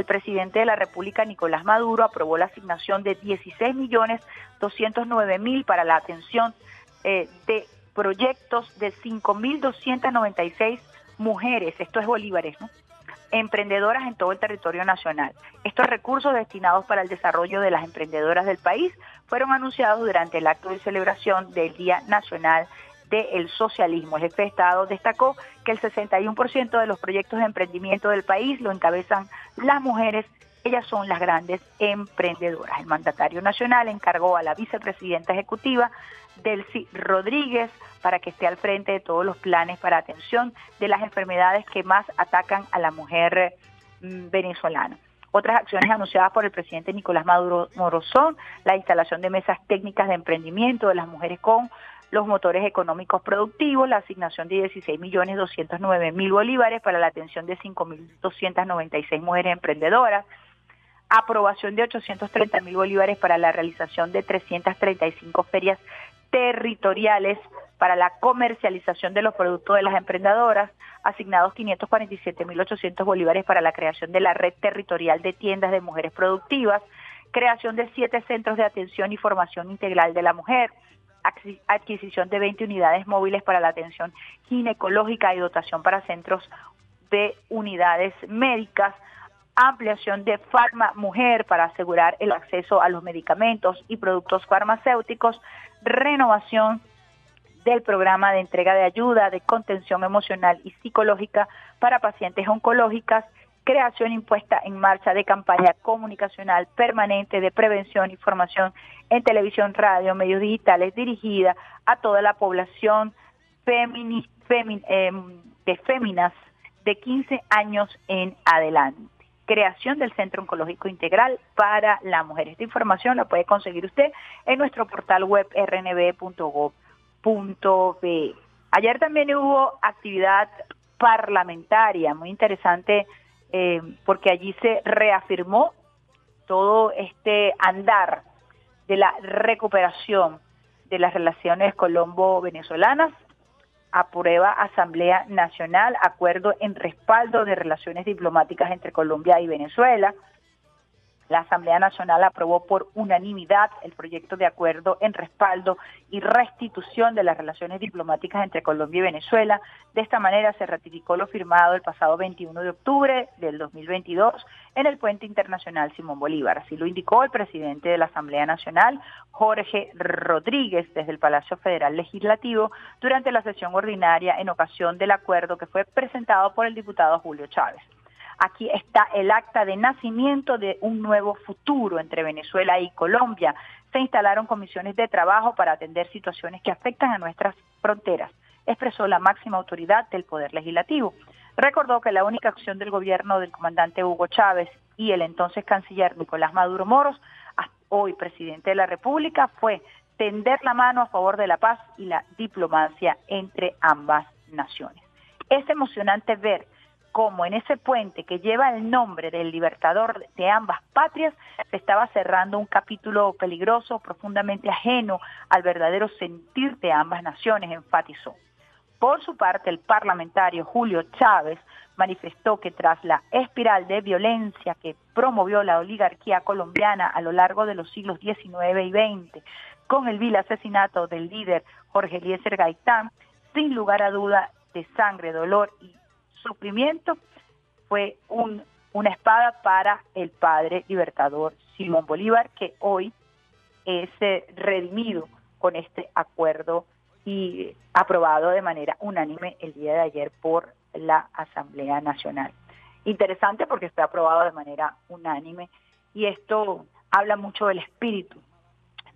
el presidente de la República, Nicolás Maduro, aprobó la asignación de 16 millones 209 mil para la atención eh, de proyectos de 5.296 mujeres, esto es bolívares, ¿no? emprendedoras en todo el territorio nacional. Estos recursos destinados para el desarrollo de las emprendedoras del país fueron anunciados durante el acto de celebración del Día Nacional del socialismo. El jefe de Estado destacó que el 61% de los proyectos de emprendimiento del país lo encabezan las mujeres. Ellas son las grandes emprendedoras. El mandatario nacional encargó a la vicepresidenta ejecutiva, Delcy Rodríguez, para que esté al frente de todos los planes para atención de las enfermedades que más atacan a la mujer mm, venezolana. Otras acciones anunciadas por el presidente Nicolás Maduro Morozón, la instalación de mesas técnicas de emprendimiento de las mujeres con los motores económicos productivos, la asignación de 16 millones 209 mil bolívares para la atención de 5.296 mujeres emprendedoras, aprobación de 830 mil bolívares para la realización de 335 ferias territoriales para la comercialización de los productos de las emprendedoras, asignados 547.800 bolívares para la creación de la red territorial de tiendas de mujeres productivas, creación de siete centros de atención y formación integral de la mujer, adquisición de 20 unidades móviles para la atención ginecológica y dotación para centros de unidades médicas, ampliación de Farma Mujer para asegurar el acceso a los medicamentos y productos farmacéuticos, renovación del programa de entrega de ayuda de contención emocional y psicológica para pacientes oncológicas, creación impuesta en marcha de campaña comunicacional permanente de prevención y formación en televisión, radio, medios digitales dirigida a toda la población femini, em, de féminas de 15 años en adelante. Creación del Centro Oncológico Integral para la Mujer. Esta información la puede conseguir usted en nuestro portal web rnb.gov.be. Ayer también hubo actividad parlamentaria muy interesante eh, porque allí se reafirmó todo este andar de la recuperación de las relaciones colombo-venezolanas, aprueba Asamblea Nacional acuerdo en respaldo de relaciones diplomáticas entre Colombia y Venezuela, la Asamblea Nacional aprobó por unanimidad el proyecto de acuerdo en respaldo y restitución de las relaciones diplomáticas entre Colombia y Venezuela. De esta manera se ratificó lo firmado el pasado 21 de octubre del 2022 en el puente internacional Simón Bolívar. Así lo indicó el presidente de la Asamblea Nacional, Jorge Rodríguez, desde el Palacio Federal Legislativo durante la sesión ordinaria en ocasión del acuerdo que fue presentado por el diputado Julio Chávez. Aquí está el acta de nacimiento de un nuevo futuro entre Venezuela y Colombia. Se instalaron comisiones de trabajo para atender situaciones que afectan a nuestras fronteras, expresó la máxima autoridad del Poder Legislativo. Recordó que la única acción del gobierno del comandante Hugo Chávez y el entonces canciller Nicolás Maduro Moros, hoy presidente de la República, fue tender la mano a favor de la paz y la diplomacia entre ambas naciones. Es emocionante ver como en ese puente que lleva el nombre del libertador de ambas patrias, se estaba cerrando un capítulo peligroso, profundamente ajeno al verdadero sentir de ambas naciones, enfatizó. Por su parte, el parlamentario Julio Chávez manifestó que tras la espiral de violencia que promovió la oligarquía colombiana a lo largo de los siglos XIX y XX, con el vil asesinato del líder Jorge Eliezer Gaitán, sin lugar a duda de sangre, dolor y sufrimiento fue un, una espada para el padre libertador Simón Bolívar, que hoy es eh, redimido con este acuerdo y aprobado de manera unánime el día de ayer por la Asamblea Nacional. Interesante porque fue aprobado de manera unánime y esto habla mucho del espíritu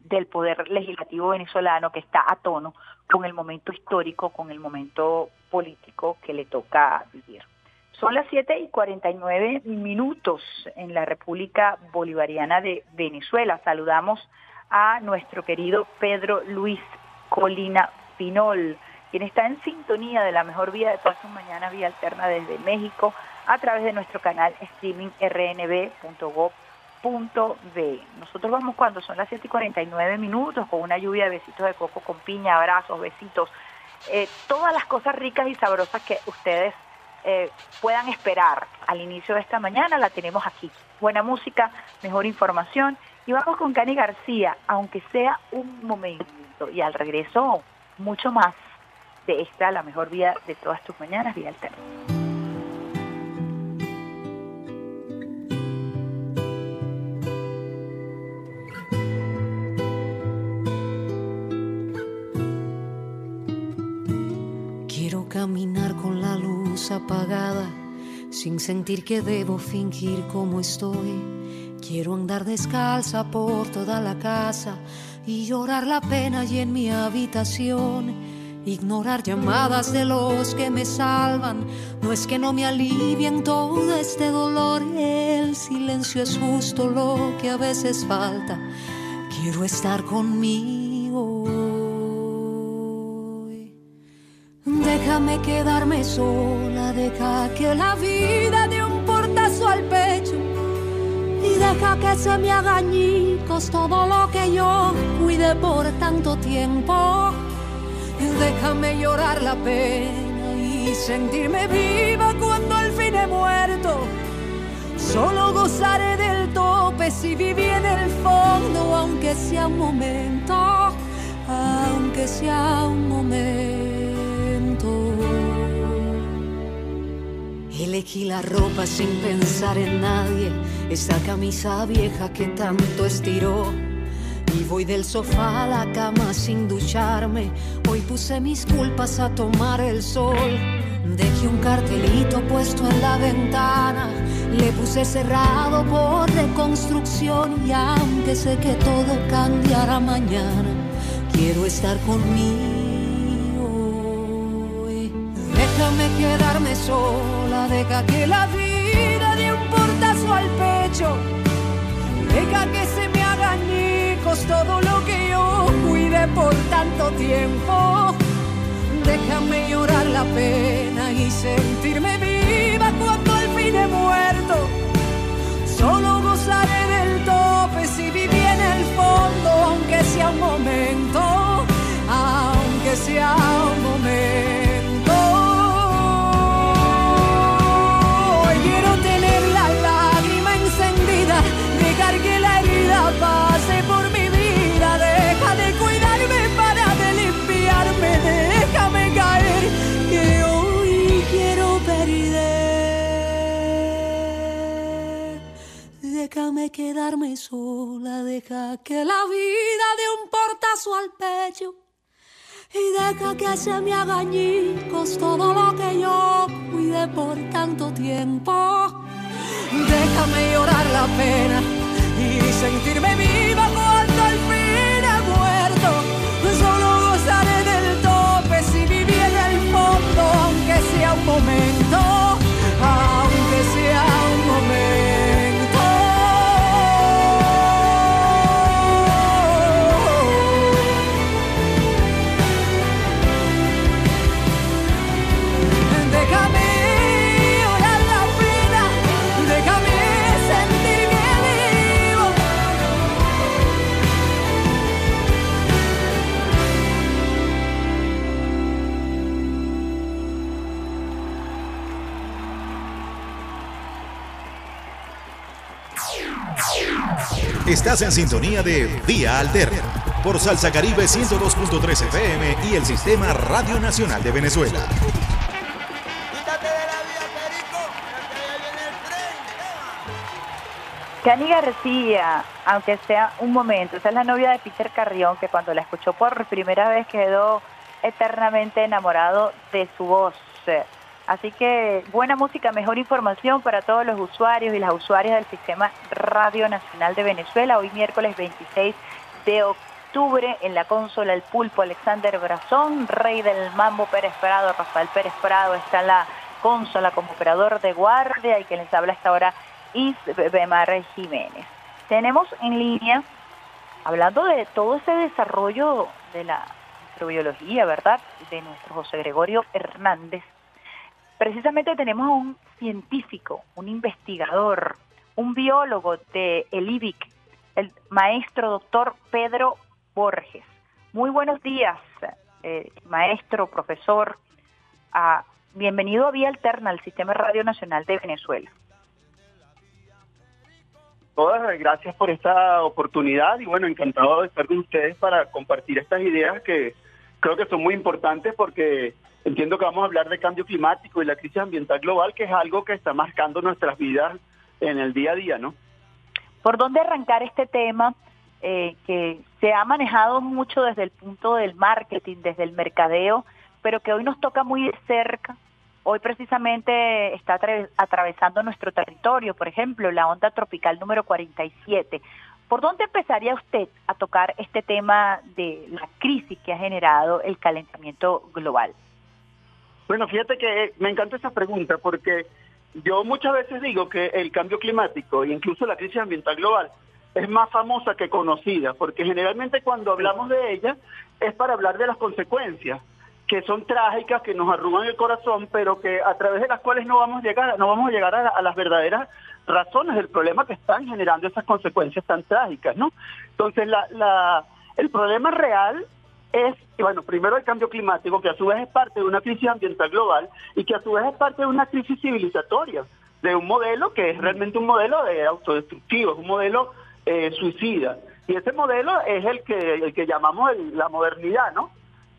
del poder legislativo venezolano que está a tono con el momento histórico, con el momento político que le toca vivir. Son las 7 y 49 minutos en la República Bolivariana de Venezuela. Saludamos a nuestro querido Pedro Luis Colina Pinol, quien está en sintonía de la mejor vida de todas sus mañanas, vía alterna desde México, a través de nuestro canal streaming rnb.gov punto B. Nosotros vamos cuando son las 7 y 49 minutos con una lluvia de besitos de coco con piña, abrazos, besitos, eh, todas las cosas ricas y sabrosas que ustedes eh, puedan esperar al inicio de esta mañana, la tenemos aquí. Buena música, mejor información y vamos con Cani García, aunque sea un momento y al regreso mucho más de esta, la mejor vida de todas tus mañanas, Vía Alterna. Caminar con la luz apagada, sin sentir que debo fingir como estoy. Quiero andar descalza por toda la casa y llorar la pena y en mi habitación. Ignorar llamadas de los que me salvan, no es que no me alivien todo este dolor, el silencio es justo lo que a veces falta. Quiero estar conmigo. Déjame quedarme sola, deja que la vida dé un portazo al pecho y deja que se me haga todo lo que yo cuide por tanto tiempo. Déjame llorar la pena y sentirme viva cuando al fin he muerto. Solo gozaré del tope si viví en el fondo, aunque sea un momento, aunque sea un momento. Elegí la ropa sin pensar en nadie, esa camisa vieja que tanto estiró. Y voy del sofá a la cama sin ducharme. Hoy puse mis culpas a tomar el sol. Dejé un cartelito puesto en la ventana. Le puse cerrado por reconstrucción. Y aunque sé que todo cambiará mañana, quiero estar conmigo. Quedarme sola, deja que la vida dé un portazo al pecho. Deja que se me haga añicos todo lo que yo cuide por tanto tiempo. Déjame llorar la pena y sentirme viva cuando al fin he muerto. Solo gozaré del tope si viví en el fondo, aunque sea un momento, aunque sea un momento. Déjame quedarme sola, deja que la vida dé un portazo al pecho. Y deja que se me haga añicos todo lo que yo cuide por tanto tiempo. Déjame llorar la pena y sentirme viva cuando al fin he muerto. Solo gozaré del tope si viví en el fondo, aunque sea un momento, Estás en sintonía de Vía Alterna por Salsa Caribe 102.3 FM y el Sistema Radio Nacional de Venezuela. Cani García, aunque sea un momento, esa es la novia de Peter Carrión, que cuando la escuchó por primera vez quedó eternamente enamorado de su voz. Así que buena música, mejor información para todos los usuarios y las usuarias del Sistema Radio Nacional de Venezuela. Hoy miércoles 26 de octubre en la consola El Pulpo Alexander Brazón, Rey del Mambo Pérez Prado, Rafael Pérez Prado está en la consola como operador de guardia y que les habla hasta ahora Isbemar Jiménez. Tenemos en línea, hablando de todo ese desarrollo de la microbiología, ¿verdad? De nuestro José Gregorio Hernández. Precisamente tenemos a un científico, un investigador, un biólogo de el IBIC, el maestro doctor Pedro Borges. Muy buenos días, eh, maestro, profesor. Bienvenido a Vía Alterna, al Sistema Radio Nacional de Venezuela. Todas, gracias por esta oportunidad y bueno, encantado de estar con ustedes para compartir estas ideas que creo que son muy importantes porque entiendo que vamos a hablar de cambio climático y la crisis ambiental global, que es algo que está marcando nuestras vidas en el día a día, ¿no? ¿Por dónde arrancar este tema eh, que se ha manejado mucho desde el punto del marketing, desde el mercadeo, pero que hoy nos toca muy de cerca? Hoy precisamente está atra- atravesando nuestro territorio, por ejemplo, la onda tropical número 47. ¿Por dónde empezaría usted a tocar este tema de la crisis que ha generado el calentamiento global? Bueno, fíjate que me encanta esa pregunta porque yo muchas veces digo que el cambio climático e incluso la crisis ambiental global es más famosa que conocida, porque generalmente cuando hablamos de ella es para hablar de las consecuencias, que son trágicas, que nos arrugan el corazón, pero que a través de las cuales no vamos a llegar, no vamos a llegar a, a las verdaderas razones del problema que están generando esas consecuencias tan trágicas, ¿no? Entonces, la, la, el problema real es, bueno, primero el cambio climático, que a su vez es parte de una crisis ambiental global y que a su vez es parte de una crisis civilizatoria, de un modelo que es realmente un modelo de autodestructivo, es un modelo eh, suicida. Y ese modelo es el que, el que llamamos el- la modernidad, ¿no?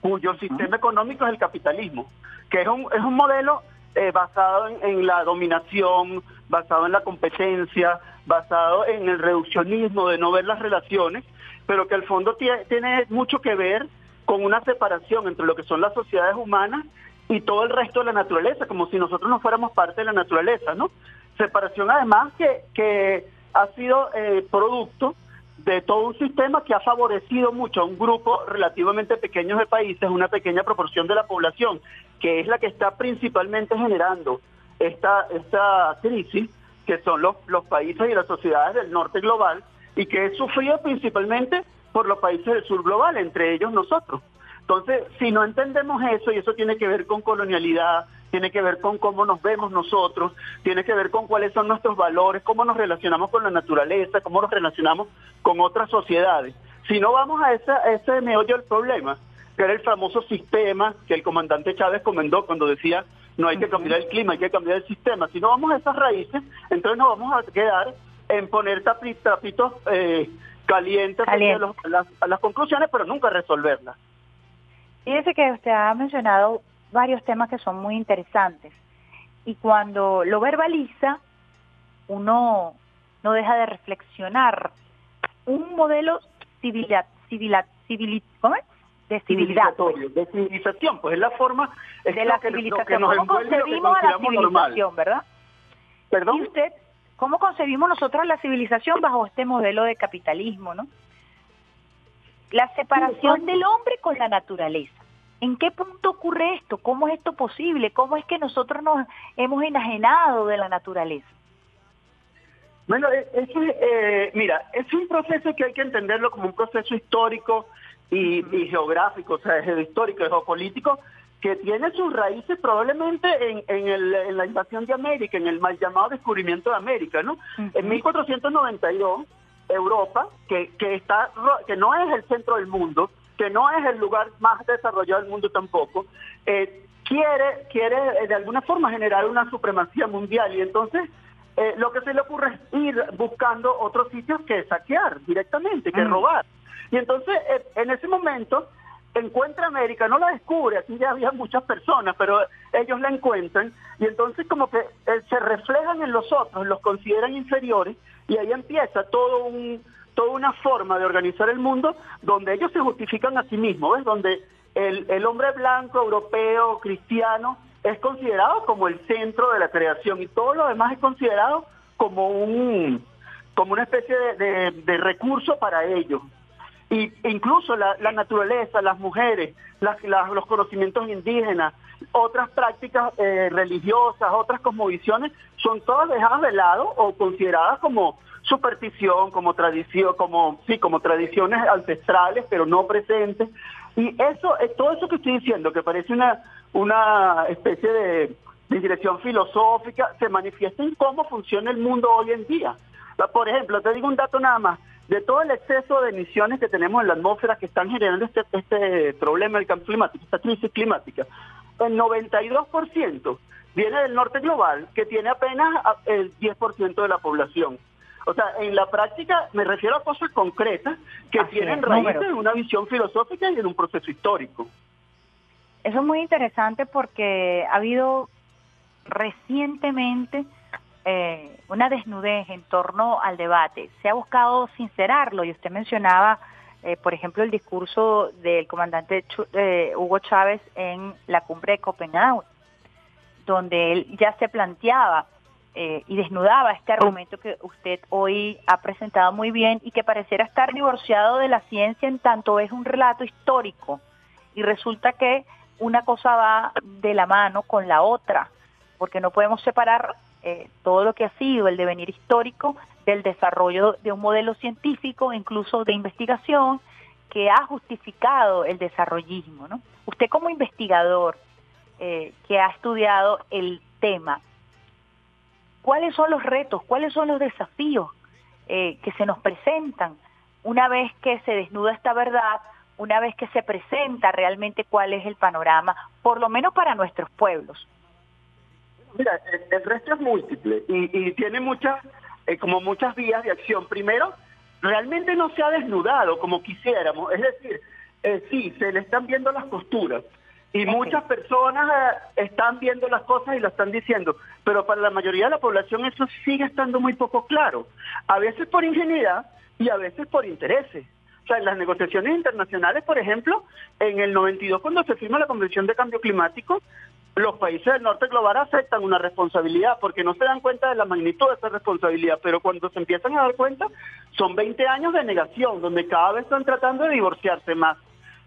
Cuyo sistema económico es el capitalismo, que es un, es un modelo eh, basado en, en la dominación, basado en la competencia, basado en el reduccionismo de no ver las relaciones pero que al fondo tie- tiene mucho que ver con una separación entre lo que son las sociedades humanas y todo el resto de la naturaleza, como si nosotros no fuéramos parte de la naturaleza, ¿no? Separación además que, que ha sido eh, producto de todo un sistema que ha favorecido mucho a un grupo relativamente pequeño de países, una pequeña proporción de la población, que es la que está principalmente generando esta, esta crisis, que son los, los países y las sociedades del norte global, y que es sufrido principalmente por los países del sur global, entre ellos nosotros. Entonces, si no entendemos eso, y eso tiene que ver con colonialidad, tiene que ver con cómo nos vemos nosotros, tiene que ver con cuáles son nuestros valores, cómo nos relacionamos con la naturaleza, cómo nos relacionamos con otras sociedades. Si no vamos a, esa, a ese meollo del problema, que era el famoso sistema que el comandante Chávez comendó cuando decía no hay que cambiar el clima, hay que cambiar el sistema. Si no vamos a esas raíces, entonces nos vamos a quedar en poner tapi- tapitos eh, calientes frente a, los- a las, a las conclusiones, pero nunca resolverlas. Fíjese que usted ha mencionado varios temas que son muy interesantes y cuando lo verbaliza uno no deja de reflexionar. Un modelo civila, civila, civili- ¿cómo es? de civilidad. pues. De civilización, pues es la forma es de la que, lo que civilización. nos ¿Cómo concebimos a la normal. civilización, verdad? ¿Perdón? ¿Y usted cómo concebimos nosotros la civilización bajo este modelo de capitalismo, no? La separación del hombre con la naturaleza. ¿En qué punto ocurre esto? ¿Cómo es esto posible? ¿Cómo es que nosotros nos hemos enajenado de la naturaleza? Bueno, eh, eso es, eh, mira, es un proceso que hay que entenderlo como un proceso histórico y, y geográfico, o sea, geohistórico, geopolítico, que tiene sus raíces probablemente en, en, el- en la invasión de América, en el mal llamado descubrimiento de América, ¿no? En 1492, Europa, que, que, está, que no es el centro del mundo, que no es el lugar más desarrollado del mundo tampoco, eh, quiere, quiere eh, de alguna forma generar una supremacía mundial y entonces eh, lo que se le ocurre es ir buscando otros sitios que saquear directamente, que robar. Y entonces eh, en ese momento encuentra América, no la descubre, aquí ya había muchas personas, pero ellos la encuentran y entonces como que eh, se reflejan en los otros, los consideran inferiores y ahí empieza todo un toda una forma de organizar el mundo donde ellos se justifican a sí mismos, ¿ves? Donde el, el hombre blanco, europeo, cristiano, es considerado como el centro de la creación y todo lo demás es considerado como un como una especie de, de- de recurso para ellos. Y incluso la, naturaleza, las mujeres, las- los conocimientos indígenas, otras prácticas eh, religiosas, otras cosmovisiones, son todas dejadas de lado o consideradas como superstición, como tradición, como sí, como tradiciones ancestrales, pero no presentes. Y eso, eh, todo eso que estoy diciendo, que parece una una especie de, de dirección filosófica, se manifiesta en cómo funciona el mundo hoy en día. Por ejemplo, te digo un dato nada más, de todo el exceso de emisiones que tenemos en la atmósfera que están generando este, este problema del cambio climático, esta crisis climática, el 92% viene del norte global, que tiene apenas a- el 10% de la población. O sea, en la práctica me refiero a cosas concretas que Así tienen es, raíces números. en una visión filosófica y en un proceso histórico. Eso es muy interesante porque ha habido recientemente eh, una desnudez en torno al debate. Se ha buscado sincerarlo y usted mencionaba, eh, por ejemplo, el discurso del comandante Chu- eh, Hugo Chávez en la cumbre de Copenhague, donde él ya se planteaba eh, y desnudaba este argumento que usted hoy ha presentado muy bien y que pareciera estar divorciado de la ciencia en tanto es un relato histórico y resulta que una cosa va de la mano con la otra, porque no podemos separar eh, todo lo que ha sido el devenir histórico del desarrollo de un modelo científico, incluso de investigación, que ha justificado el desarrollismo. ¿no? Usted como investigador eh, que ha estudiado el tema, ¿cuáles son los retos, cuáles son los desafíos eh, que se nos presentan una vez que se desnuda esta verdad, una vez que se presenta realmente cuál es el panorama, por lo menos para nuestros pueblos? Mira, el, el resto es múltiple y, y tiene muchas, eh, como muchas vías de acción. Primero, realmente no se ha desnudado como quisiéramos. Es decir, eh, sí, se le están viendo las costuras y muchas personas eh, están viendo las cosas y lo están diciendo, pero para la mayoría de la población eso sigue estando muy poco claro. A veces por ingenuidad y a veces por intereses. O sea, en las negociaciones internacionales, por ejemplo, en el 92 cuando se firma la Convención de Cambio Climático, los países del norte global aceptan una responsabilidad porque no se dan cuenta de la magnitud de esa responsabilidad, pero cuando se empiezan a dar cuenta, son 20 años de negación, donde cada vez están tratando de divorciarse más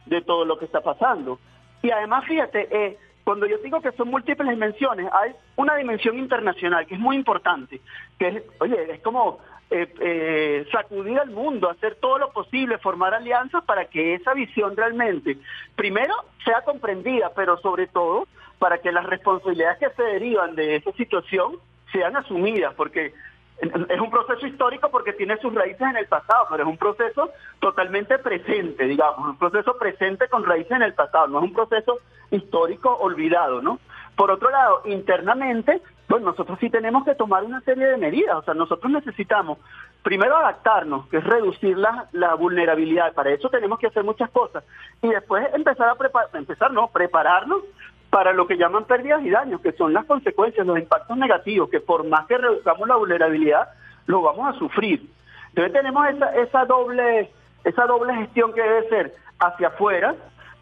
de todo lo que está pasando. Y además, fíjate, eh, cuando yo digo que son múltiples dimensiones, hay una dimensión internacional que es muy importante, que es, oye, es como eh, eh, sacudir al mundo, hacer todo lo posible, formar alianzas para que esa visión realmente, primero, sea comprendida, pero sobre todo, para que las responsabilidades que se derivan de esa situación sean asumidas, porque es un proceso histórico porque tiene sus raíces en el pasado, pero es un proceso totalmente presente, digamos, un proceso presente con raíces en el pasado, no es un proceso histórico olvidado, ¿no? Por otro lado, internamente, bueno, nosotros sí tenemos que tomar una serie de medidas, o sea, nosotros necesitamos primero adaptarnos, que es reducir la, vulnerabilidad, para eso tenemos que hacer muchas cosas, y después empezar a empezar, no, prepararnos para lo que llaman pérdidas y daños, que son las consecuencias, los impactos negativos, que por más que reduzcamos la vulnerabilidad, lo vamos a sufrir. Entonces tenemos esa, esa doble esa doble gestión que debe ser hacia afuera,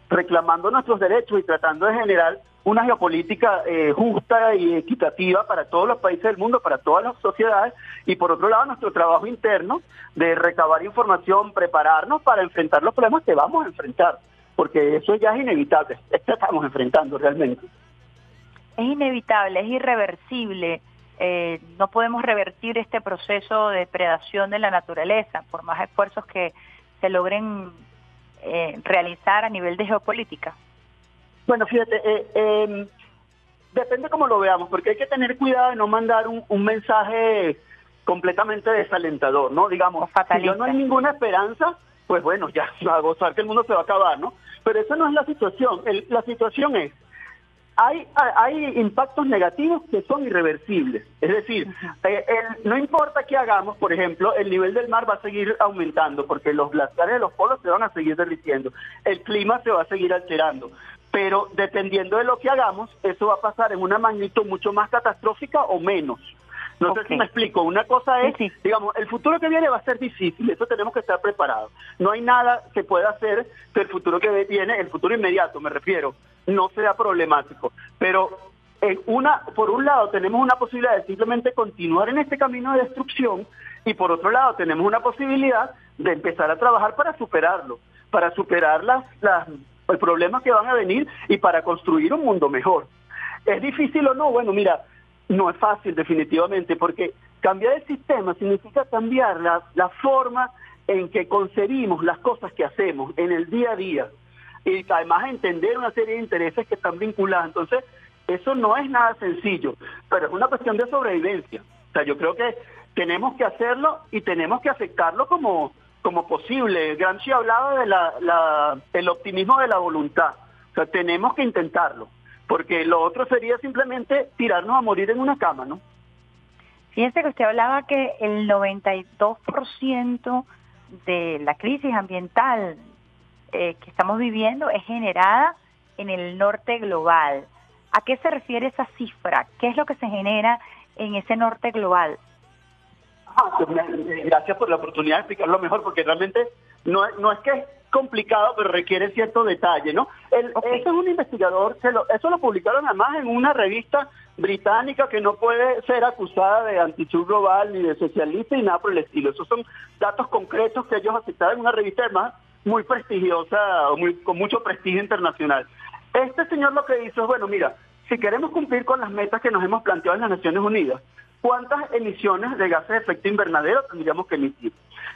reclamando nuestros derechos y tratando de generar una geopolítica eh, justa y equitativa para todos los países del mundo, para todas las sociedades, y por otro lado nuestro trabajo interno de recabar información, prepararnos para enfrentar los problemas que vamos a enfrentar porque eso ya es inevitable, *laughs* esto estamos enfrentando realmente. Es inevitable, es irreversible. Eh, no podemos revertir este proceso de depredación de la naturaleza, por más esfuerzos que se logren eh, realizar a nivel de geopolítica. Bueno, fíjate, eh, em, depende cómo lo veamos, porque hay que tener cuidado de no mandar un, un mensaje completamente desalentador, ¿no? Digamos, si yo no hay ninguna esperanza, pues bueno, ya *laughs* a gozar que el mundo se va a acabar, ¿no? Pero esa no es la situación. la situación es, hay, hay impactos negativos que son irreversibles. Es decir, eh, no importa qué hagamos, por ejemplo, el nivel del mar va a seguir aumentando porque los glaciares de los polos se van a seguir derritiendo, el clima se va a seguir alterando. Pero dependiendo de lo que hagamos, eso va a pasar en una magnitud mucho más catastrófica o menos. No sé si me explico. Una cosa es, digamos, el futuro que viene va a ser difícil, eso tenemos que estar preparados. No hay nada que pueda hacer que el futuro que viene, el futuro inmediato me refiero, no sea problemático. Pero en una, por un lado tenemos una posibilidad de simplemente continuar en este camino de destrucción y por otro lado tenemos una posibilidad de empezar a trabajar para superarlo, para superar las, las, los problemas que van a venir y para construir un mundo mejor. ¿Es difícil o no? Bueno, mira, no es fácil definitivamente, porque cambiar el sistema significa cambiar la, la forma en que concebimos las cosas que hacemos en el día a día y además entender una serie de intereses que están vinculados. Entonces, eso no es nada sencillo, pero es una cuestión de sobrevivencia. O sea, yo creo que tenemos que hacerlo y tenemos que aceptarlo como, como posible. Gramsci hablaba de la, la, el optimismo de la voluntad. O sea, tenemos que intentarlo porque lo otro sería simplemente tirarnos a morir en una cama, ¿no? Fíjense que usted hablaba que el 92% de la crisis ambiental eh, que estamos viviendo es generada en el norte global. ¿A qué se refiere esa cifra? ¿Qué es lo que se genera en ese norte global? *laughs* Gracias por la oportunidad de explicarlo mejor, porque realmente no, no es que complicado, pero requiere cierto detalle, ¿no? El, es un investigador, eso lo publicaron además en una revista británica que no puede ser acusada de antichur global ni de socialista y nada por el estilo. Esos son datos concretos que ellos aceptaron en una revista además muy prestigiosa, muy, con mucho prestigio internacional. Este señor lo que hizo es, bueno, mira, si queremos cumplir con las metas que nos hemos planteado en las Naciones Unidas, ¿cuántas emisiones de gases de efecto invernadero tendríamos que emitir?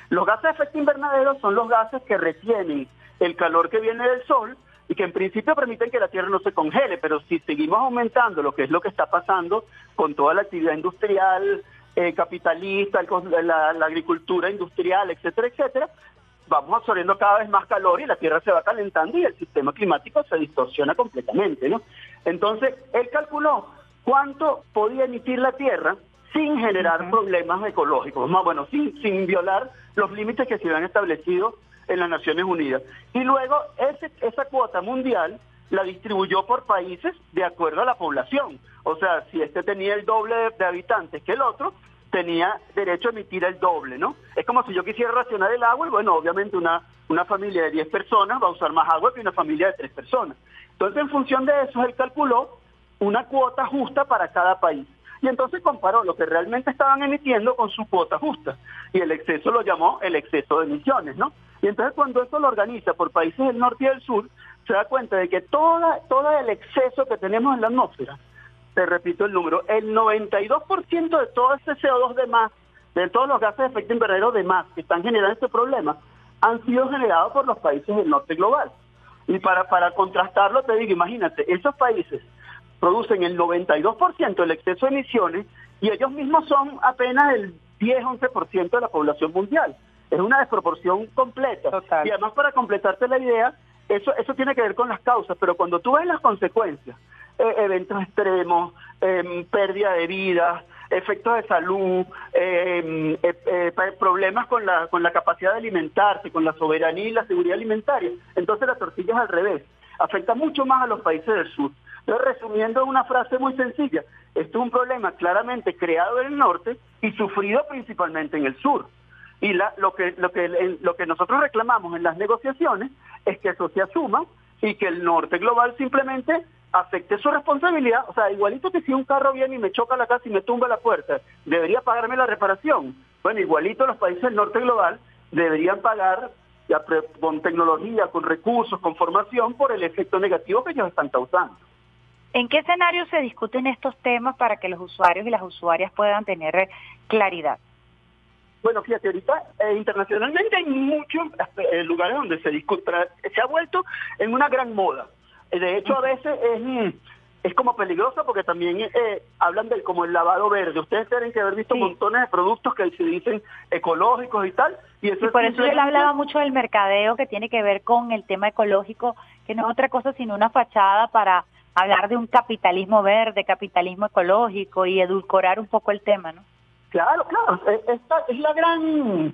Los gases de efecto invernadero son los gases que retienen el calor que viene del sol y que en principio permiten que la Tierra no se congele, pero si seguimos aumentando lo que es lo que está pasando con toda la actividad industrial, eh, capitalista, la, agricultura industrial, etcétera, etcétera, vamos absorbiendo cada vez más calor y la Tierra se va calentando y el sistema climático se distorsiona completamente, ¿no? Entonces, él calculó cuánto podía emitir la Tierra sin generar problemas ecológicos, más bueno, sin, sin violar los límites que se habían establecido en las Naciones Unidas. Y luego ese, esa cuota mundial la distribuyó por países de acuerdo a la población. O sea, si este tenía el doble de, habitantes que el otro, tenía derecho a emitir el doble, ¿no? Es como si yo quisiera racionar el agua y bueno, obviamente una, una familia de 10 personas va a usar más agua que una familia de 3 personas. Entonces, en función de eso, él calculó una cuota justa para cada país. Y entonces comparó lo que realmente estaban emitiendo con su cuota justa. Y el exceso lo llamó el exceso de emisiones, ¿no? Y entonces cuando esto lo organiza por países del norte y del sur, se da cuenta de que toda, todo el exceso que tenemos en la atmósfera, te repito el número, el 92% de todo ese CO2 de más, de todos los gases de efecto invernadero de más que están generando este problema, han sido generados por los países del norte global. Y para, para contrastarlo, te digo, imagínate, esos países producen el 92% del exceso de emisiones y ellos mismos son apenas el 10-11% de la población mundial. Es una desproporción completa. Y además, para completarte la idea, eso, eso tiene que ver con las causas, pero cuando tú ves las consecuencias, eh, eventos extremos, em, pérdida de vidas, efectos de salud, em, eh, eh, problemas con la, con la capacidad de alimentarse, con la soberanía y la seguridad alimentaria, entonces la tortilla es al revés. Afecta mucho más a los países del sur. Entonces, resumiendo una frase muy sencilla, esto es un problema claramente creado en el norte y sufrido principalmente en el sur. Y la, lo, que, lo, que, lo que nosotros reclamamos en las negociaciones es que eso se asuma y que el norte global simplemente acepte su responsabilidad. O sea, igualito que si un carro viene y me choca la casa y me tumba la puerta, debería pagarme la reparación. Bueno, igualito los países del norte global deberían pagar con tecnología, con recursos, con formación por el efecto negativo que ellos están causando. ¿En qué escenario se discuten estos temas para que los usuarios y las usuarias puedan tener eh, claridad? Bueno, fíjate, ahorita eh, internacionalmente hay muchos eh, lugares donde se discute, se ha vuelto en una gran moda. De hecho, a veces es, mm, es como peligroso porque también hablan del como el lavado verde. Ustedes tienen que haber visto montones de productos que se dicen ecológicos y tal. Y, eso por eso él hablaba mucho del mercadeo que tiene que ver con el tema ecológico, que no es otra cosa sino una fachada para hablar de un capitalismo verde, capitalismo ecológico y edulcorar un poco el tema, ¿no? Claro, claro, esta es la gran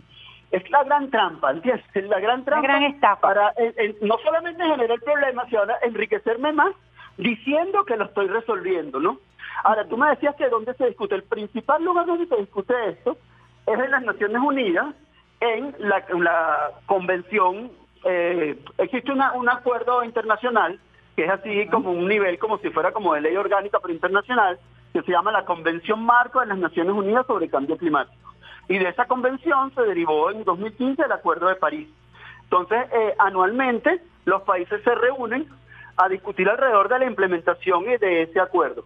es la gran trampa, ¿entiendes? Es la gran trampa gran estafa. para no solamente generar problemas, sino ahora enriquecerme más diciendo que lo estoy resolviendo, ¿no? Ahora, tú me decías que dónde se discute. El principal lugar donde se discute esto es en las Naciones Unidas, en la, la convención, eh, existe una, un acuerdo internacional que es así como un nivel, como si fuera como de ley orgánica pero internacional, que se llama la Convención Marco de las Naciones Unidas sobre Cambio Climático. Y de esa convención se derivó en 2015 el Acuerdo de París. Entonces, eh, anualmente los países se reúnen a discutir alrededor de la implementación de ese acuerdo.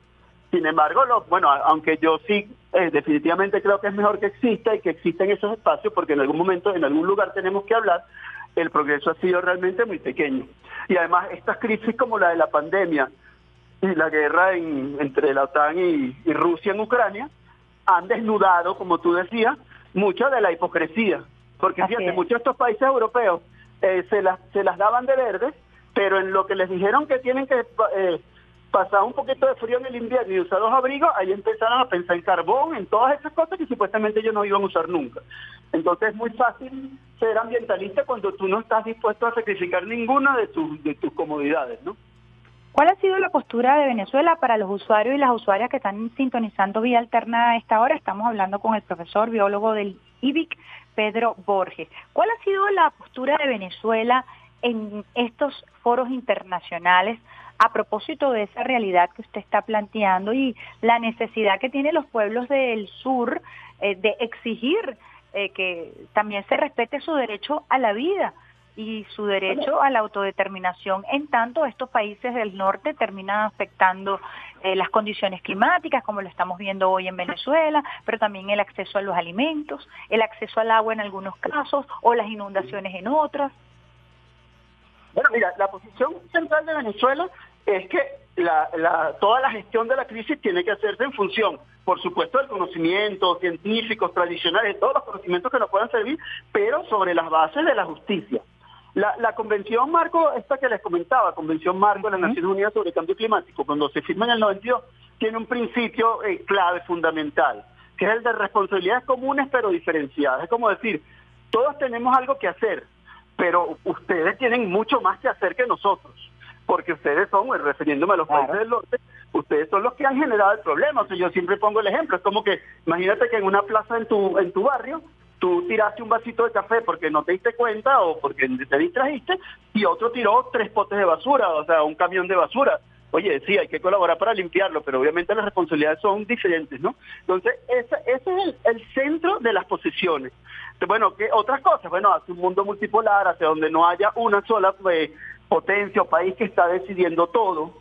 Sin embargo, bueno, aunque yo sí eh, definitivamente creo que es mejor que exista y que existen esos espacios, porque en algún momento, en algún lugar tenemos que hablar, el progreso ha sido realmente muy pequeño. Y además estas crisis como la de la pandemia y la guerra entre la OTAN y, Rusia en Ucrania han desnudado, como tú decías, mucho de la hipocresía. Porque fíjate, muchos de estos países europeos eh, se, las, se las daban de verde, pero en lo que les dijeron que tienen que eh, pasaba un poquito de frío en el invierno y usar los abrigos, ahí empezaron a pensar en carbón, en todas esas cosas que supuestamente ellos no iban a usar nunca. Entonces es muy fácil ser ambientalista cuando tú no estás dispuesto a sacrificar ninguna de tus, de tus comodidades, ¿no? ¿Cuál ha sido la postura de Venezuela para los usuarios y las usuarias que están sintonizando vía alterna a esta hora? Estamos hablando con el profesor biólogo del IBIC, Pedro Borges. ¿Cuál ha sido la postura de Venezuela en estos foros internacionales a propósito de esa realidad que usted está planteando y la necesidad que tienen los pueblos del sur eh, de exigir eh, que también se respete su derecho a la vida y su derecho a la autodeterminación, en tanto estos países del norte terminan afectando eh, las condiciones climáticas, como lo estamos viendo hoy en Venezuela, pero también el acceso a los alimentos, el acceso al agua en algunos casos o las inundaciones en otras. Bueno, mira, la posición central de Venezuela es que la, toda la gestión de la crisis tiene que hacerse en función, por supuesto, del conocimiento científicos, tradicionales, todos los conocimientos que nos puedan servir, pero sobre las bases de la justicia. La, Convención Marco, esta que les comentaba, Convención Marco de las Naciones Unidas sobre Cambio Climático, cuando se firma en el 92, tiene un principio eh, clave, fundamental, que es el de responsabilidades comunes pero diferenciadas. Es como decir, todos tenemos algo que hacer, pero ustedes tienen mucho más que hacer que nosotros porque ustedes son, refiriéndome a los países del norte, ustedes son los que han generado el problema. O sea, yo siempre pongo el ejemplo, es como que imagínate que en una plaza en tu, en tu barrio tú tiraste un vasito de café porque no te diste cuenta o porque te distrajiste y otro tiró tres potes de basura, o sea, un camión de basura. Oye, sí, hay que colaborar para limpiarlo, pero obviamente las responsabilidades son diferentes, ¿no? Entonces, ese, ese es el, centro de las posiciones. Bueno, ¿qué otras cosas? Bueno, hacia un mundo multipolar, hacia donde no haya una sola eh, potencia o país que está decidiendo todo,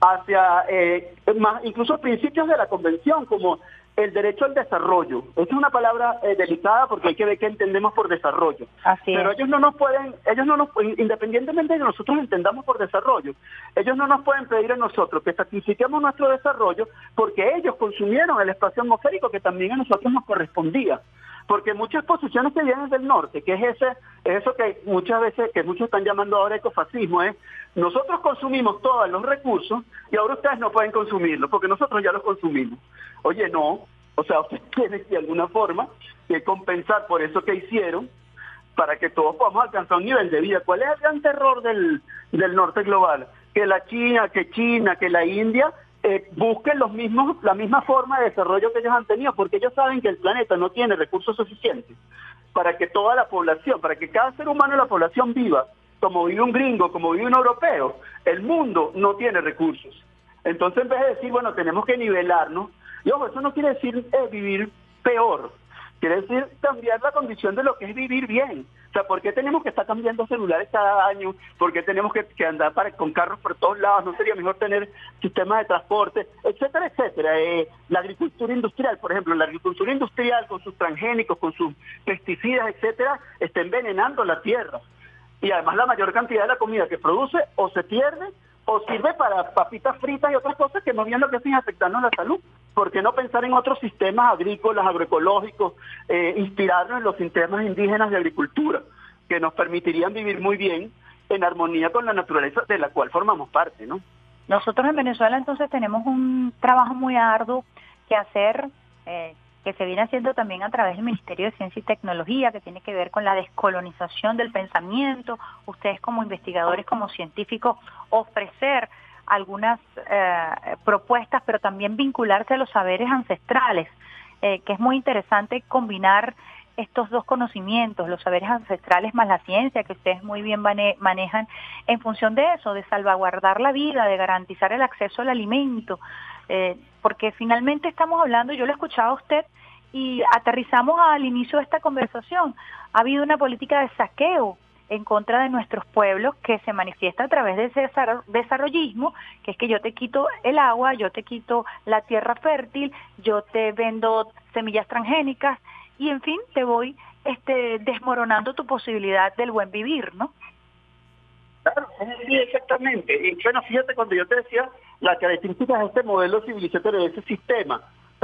hacia eh, más, incluso principios de la convención, como el derecho al desarrollo. Esa es una palabra eh, delicada porque hay que ver qué entendemos por desarrollo. Pero ellos no nos pueden, ellos no nos, independientemente de que nosotros entendamos por desarrollo, ellos no nos pueden pedir a nosotros que sacrifiquemos nuestro desarrollo porque ellos consumieron el espacio atmosférico que también a nosotros nos correspondía porque muchas posiciones que vienen del norte, que es ese, eso que muchas veces, que muchos están llamando ahora ecofascismo, es nosotros consumimos todos los recursos y ahora ustedes no pueden consumirlos, porque nosotros ya los consumimos. Oye, no, o sea, *laughs* ustedes tienen de alguna forma que compensar por eso que hicieron para que todos podamos alcanzar un nivel de vida. ¿Cuál es el gran terror del, del norte global? Que la China, que China, que la India eh, busquen los mismos, la misma forma de desarrollo que ellos han tenido, porque ellos saben que el planeta no tiene recursos suficientes para que toda la población, para que cada ser humano de la población viva, como vive un gringo, como vive un europeo, el mundo no tiene recursos. Entonces, en vez de decir, bueno, tenemos que nivelarnos, y ojo, eso no quiere decir eh, vivir peor, quiere decir cambiar la condición de lo que es vivir bien. O sea, ¿por qué tenemos que estar cambiando celulares cada año? ¿Por qué tenemos que, andar con carros por todos lados? ¿No sería mejor tener sistemas de transporte? Etcétera, etcétera. Eh, la agricultura industrial, por ejemplo, la agricultura industrial con sus transgénicos, con sus pesticidas, etcétera, está envenenando la tierra. Y además la mayor cantidad de la comida que produce o se pierde o sirve para papitas fritas y otras cosas que no bien lo que hacen afectando la salud. ¿Por qué no pensar en otros sistemas agrícolas, agroecológicos, eh, inspirarnos en los sistemas indígenas de agricultura, que nos permitirían vivir muy bien en armonía con la naturaleza de la cual formamos parte, ¿no? Nosotros en Venezuela entonces tenemos un trabajo muy arduo que hacer, eh, que se viene haciendo también a través del Ministerio de Ciencia y Tecnología, que tiene que ver con la descolonización del pensamiento. Ustedes como investigadores, como científicos, ofrecer algunas eh, propuestas, pero también vincularse a los saberes ancestrales, eh, que es muy interesante combinar estos dos conocimientos, los saberes ancestrales más la ciencia, que ustedes muy bien manejan, en función de eso, de salvaguardar la vida, de garantizar el acceso al alimento, eh, porque finalmente estamos hablando, yo lo escuchaba a usted y aterrizamos al inicio de esta conversación, ha habido una política de saqueo en contra de nuestros pueblos que se manifiesta a través de ese desarrollismo, que es que yo te quito el agua, yo te quito la tierra fértil, yo te vendo semillas transgénicas y en fin, te voy este, desmoronando tu posibilidad del buen vivir, ¿no? Claro, sí, exactamente. Y bueno, fíjate cuando yo te decía las características de este modelo civilizatorio, de ese sistema,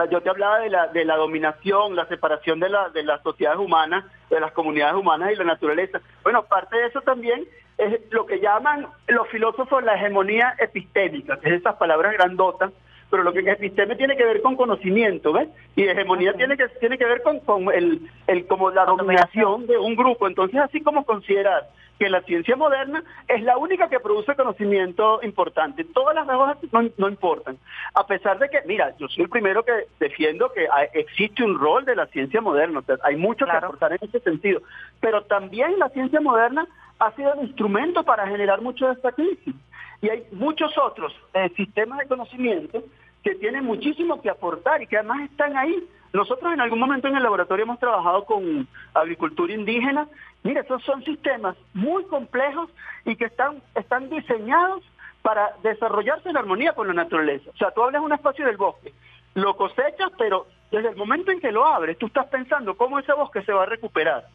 yo te hablaba de la, de la dominación, la separación de, la, de las sociedades humanas, de las comunidades humanas y la naturaleza. Bueno, parte de eso también es lo que llaman los filósofos la hegemonía epistémica, que es esas palabras grandotas, pero lo que es episteme tiene que ver con conocimiento, ¿ves? Y hegemonía tiene que tiene que ver con, con el, el como la dominación de un grupo. Entonces, así como considerar que la ciencia moderna es la única que produce conocimiento importante. Todas las demás no, importan. A pesar de que, mira, yo soy el primero que defiendo que existe un rol de la ciencia moderna, hay mucho que aportar en ese sentido, pero también la ciencia moderna ha sido el instrumento para generar mucho de esta crisis. Y hay muchos otros eh, sistemas de conocimiento que tienen muchísimo que aportar y que además están ahí. Nosotros en algún momento en el laboratorio hemos trabajado con agricultura indígena. Mira, esos son sistemas muy complejos y que están, están diseñados para desarrollarse en armonía con la naturaleza. O sea, tú hablas un espacio del bosque, lo cosechas, pero desde el momento en que lo abres, tú estás pensando cómo ese bosque se va a recuperar.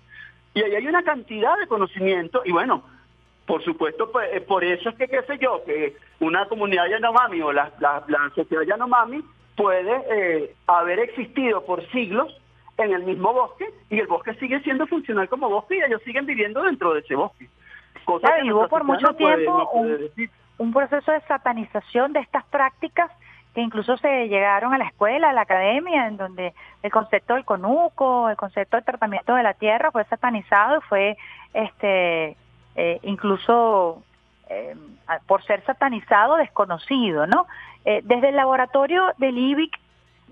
Y ahí hay una cantidad de conocimiento y bueno, por supuesto, pues, eh, por eso es que, qué sé yo, que una comunidad Yanomami o la, la, la sociedad Yanomami puede eh, haber existido por siglos en el mismo bosque y el bosque sigue siendo funcional como bosque y ellos siguen viviendo dentro de ese bosque. Cosa hubo por mucho tiempo un, proceso de satanización de estas prácticas que incluso se llegaron a la escuela, a la academia, en donde el concepto del conuco, el concepto del tratamiento de la tierra fue satanizado y fue este eh, incluso eh, por ser satanizado desconocido, ¿no? Eh, desde el laboratorio del IBIC,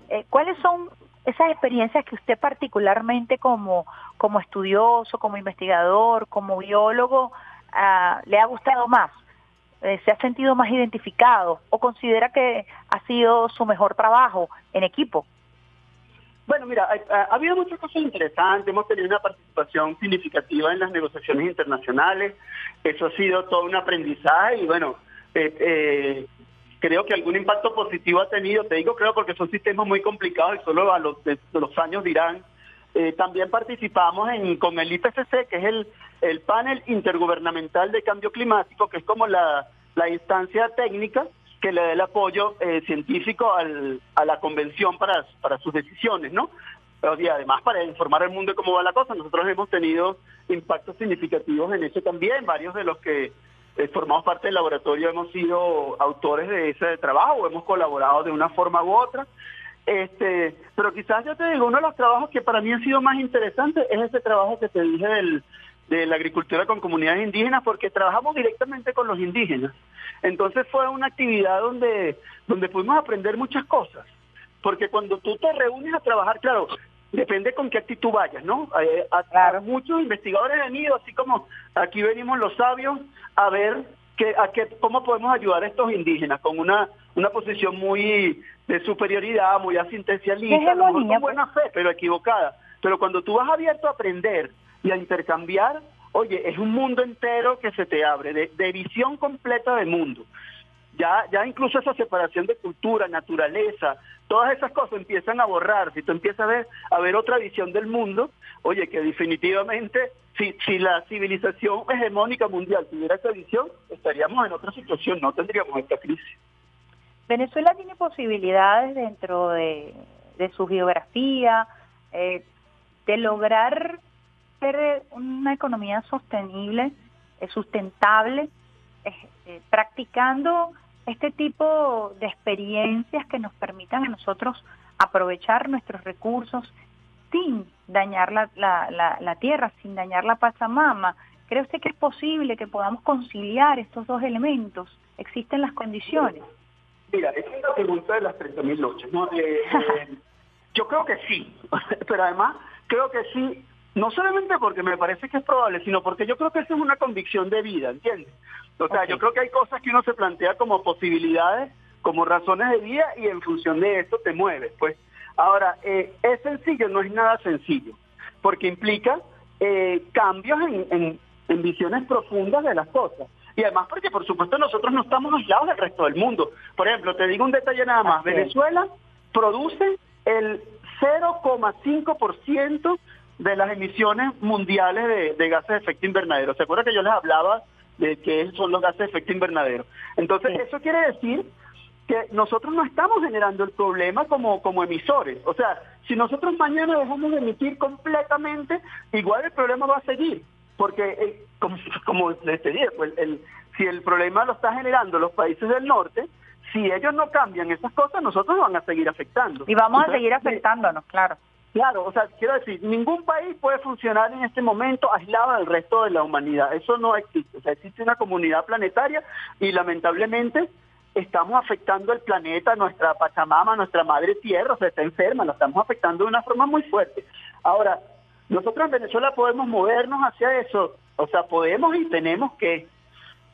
eh, ¿cuáles son esas experiencias que usted particularmente como, como estudioso, como investigador, como biólogo, ah, le ha gustado más? Eh, ¿Se ha sentido más identificado o considera que ha sido su mejor trabajo en equipo? Bueno, mira, ha, ha, habido muchas cosas interesantes, hemos tenido una participación significativa en las negociaciones internacionales, eso ha sido todo un aprendizaje y bueno, eh, eh, creo que algún impacto positivo ha tenido, te digo creo porque son sistemas muy complicados y solo a los, de, los años dirán. Eh, también participamos en, con el IPCC, que es el, el panel intergubernamental de cambio climático, que es como la, la instancia técnica que le dé el apoyo eh, científico al, a la convención para, para sus decisiones, ¿no? Y además para informar al mundo de cómo va la cosa, nosotros hemos tenido impactos significativos en eso también, varios de los que formamos parte del laboratorio hemos sido autores de ese trabajo hemos colaborado de una forma u otra. Este, pero quizás yo te digo, uno de los trabajos que para mí ha sido más interesante es ese trabajo que te dije del, de la agricultura con comunidades indígenas, porque trabajamos directamente con los indígenas. Entonces fue una actividad donde, donde pudimos aprender muchas cosas. Porque cuando tú te reúnes a trabajar, claro, depende con qué actitud vayas, ¿no? Eh, a, muchos investigadores han ido, así como aquí venimos los sabios, a ver que, a qué, cómo podemos ayudar a estos indígenas con una, una posición muy de superioridad, muy asistencialista, con buena fe, pero equivocada. Pero cuando tú vas abierto a aprender y a intercambiar, oye, es un mundo entero que se te abre, de, de visión completa del mundo ya, ya incluso esa separación de cultura, naturaleza, todas esas cosas empiezan a borrar. Si tú empiezas a ver, a ver otra visión del mundo, oye, que definitivamente si, si la civilización hegemónica mundial tuviera esa visión, estaríamos en otra situación, no tendríamos esta crisis. Venezuela tiene posibilidades dentro de, de su geografía eh, de lograr ser una economía sostenible, eh, sustentable, eh, practicando este tipo de experiencias que nos permitan a nosotros aprovechar nuestros recursos sin dañar la, la, la, tierra, sin dañar la Pachamama. ¿Cree usted que es posible que podamos conciliar estos dos elementos? ¿Existen las condiciones? Mira, esa es la pregunta de las 30.000 noches. ¿no? Eh, eh, *laughs* yo creo que sí, *laughs* pero además creo que sí, no solamente porque me parece que es probable, sino porque yo creo que esa es una convicción de vida, ¿entiendes? O sea, yo creo que hay cosas que uno se plantea como posibilidades, como razones de vida y en función de eso te mueves. Pues ahora, eh, es sencillo, no es nada sencillo, porque implica eh, cambios en, en, visiones profundas de las cosas. Y además porque, por supuesto, nosotros no estamos aislados del resto del mundo. Por ejemplo, te digo un detalle nada más. Venezuela produce el 0,5% de las emisiones mundiales de, de, gases de efecto invernadero. ¿Se acuerda que yo les hablaba de qué son los gases de efecto invernadero. Entonces, eso quiere decir que nosotros no estamos generando el problema como, como emisores. O sea, si nosotros mañana dejamos de emitir completamente, igual el problema va a seguir. Porque, eh, como, como les dije, pues el, si el problema lo está generando los países del norte, si ellos no cambian esas cosas, nosotros van a seguir afectando. Y vamos a seguir afectándonos, claro. Claro, o sea, quiero decir, ningún país puede funcionar en este momento aislado del resto de la humanidad. Eso no existe. O sea, existe una comunidad planetaria y lamentablemente estamos afectando el planeta, nuestra Pachamama, nuestra madre tierra, o sea, está enferma, la estamos afectando de una forma muy fuerte. Ahora, nosotros en Venezuela podemos movernos hacia eso, o sea, podemos y tenemos que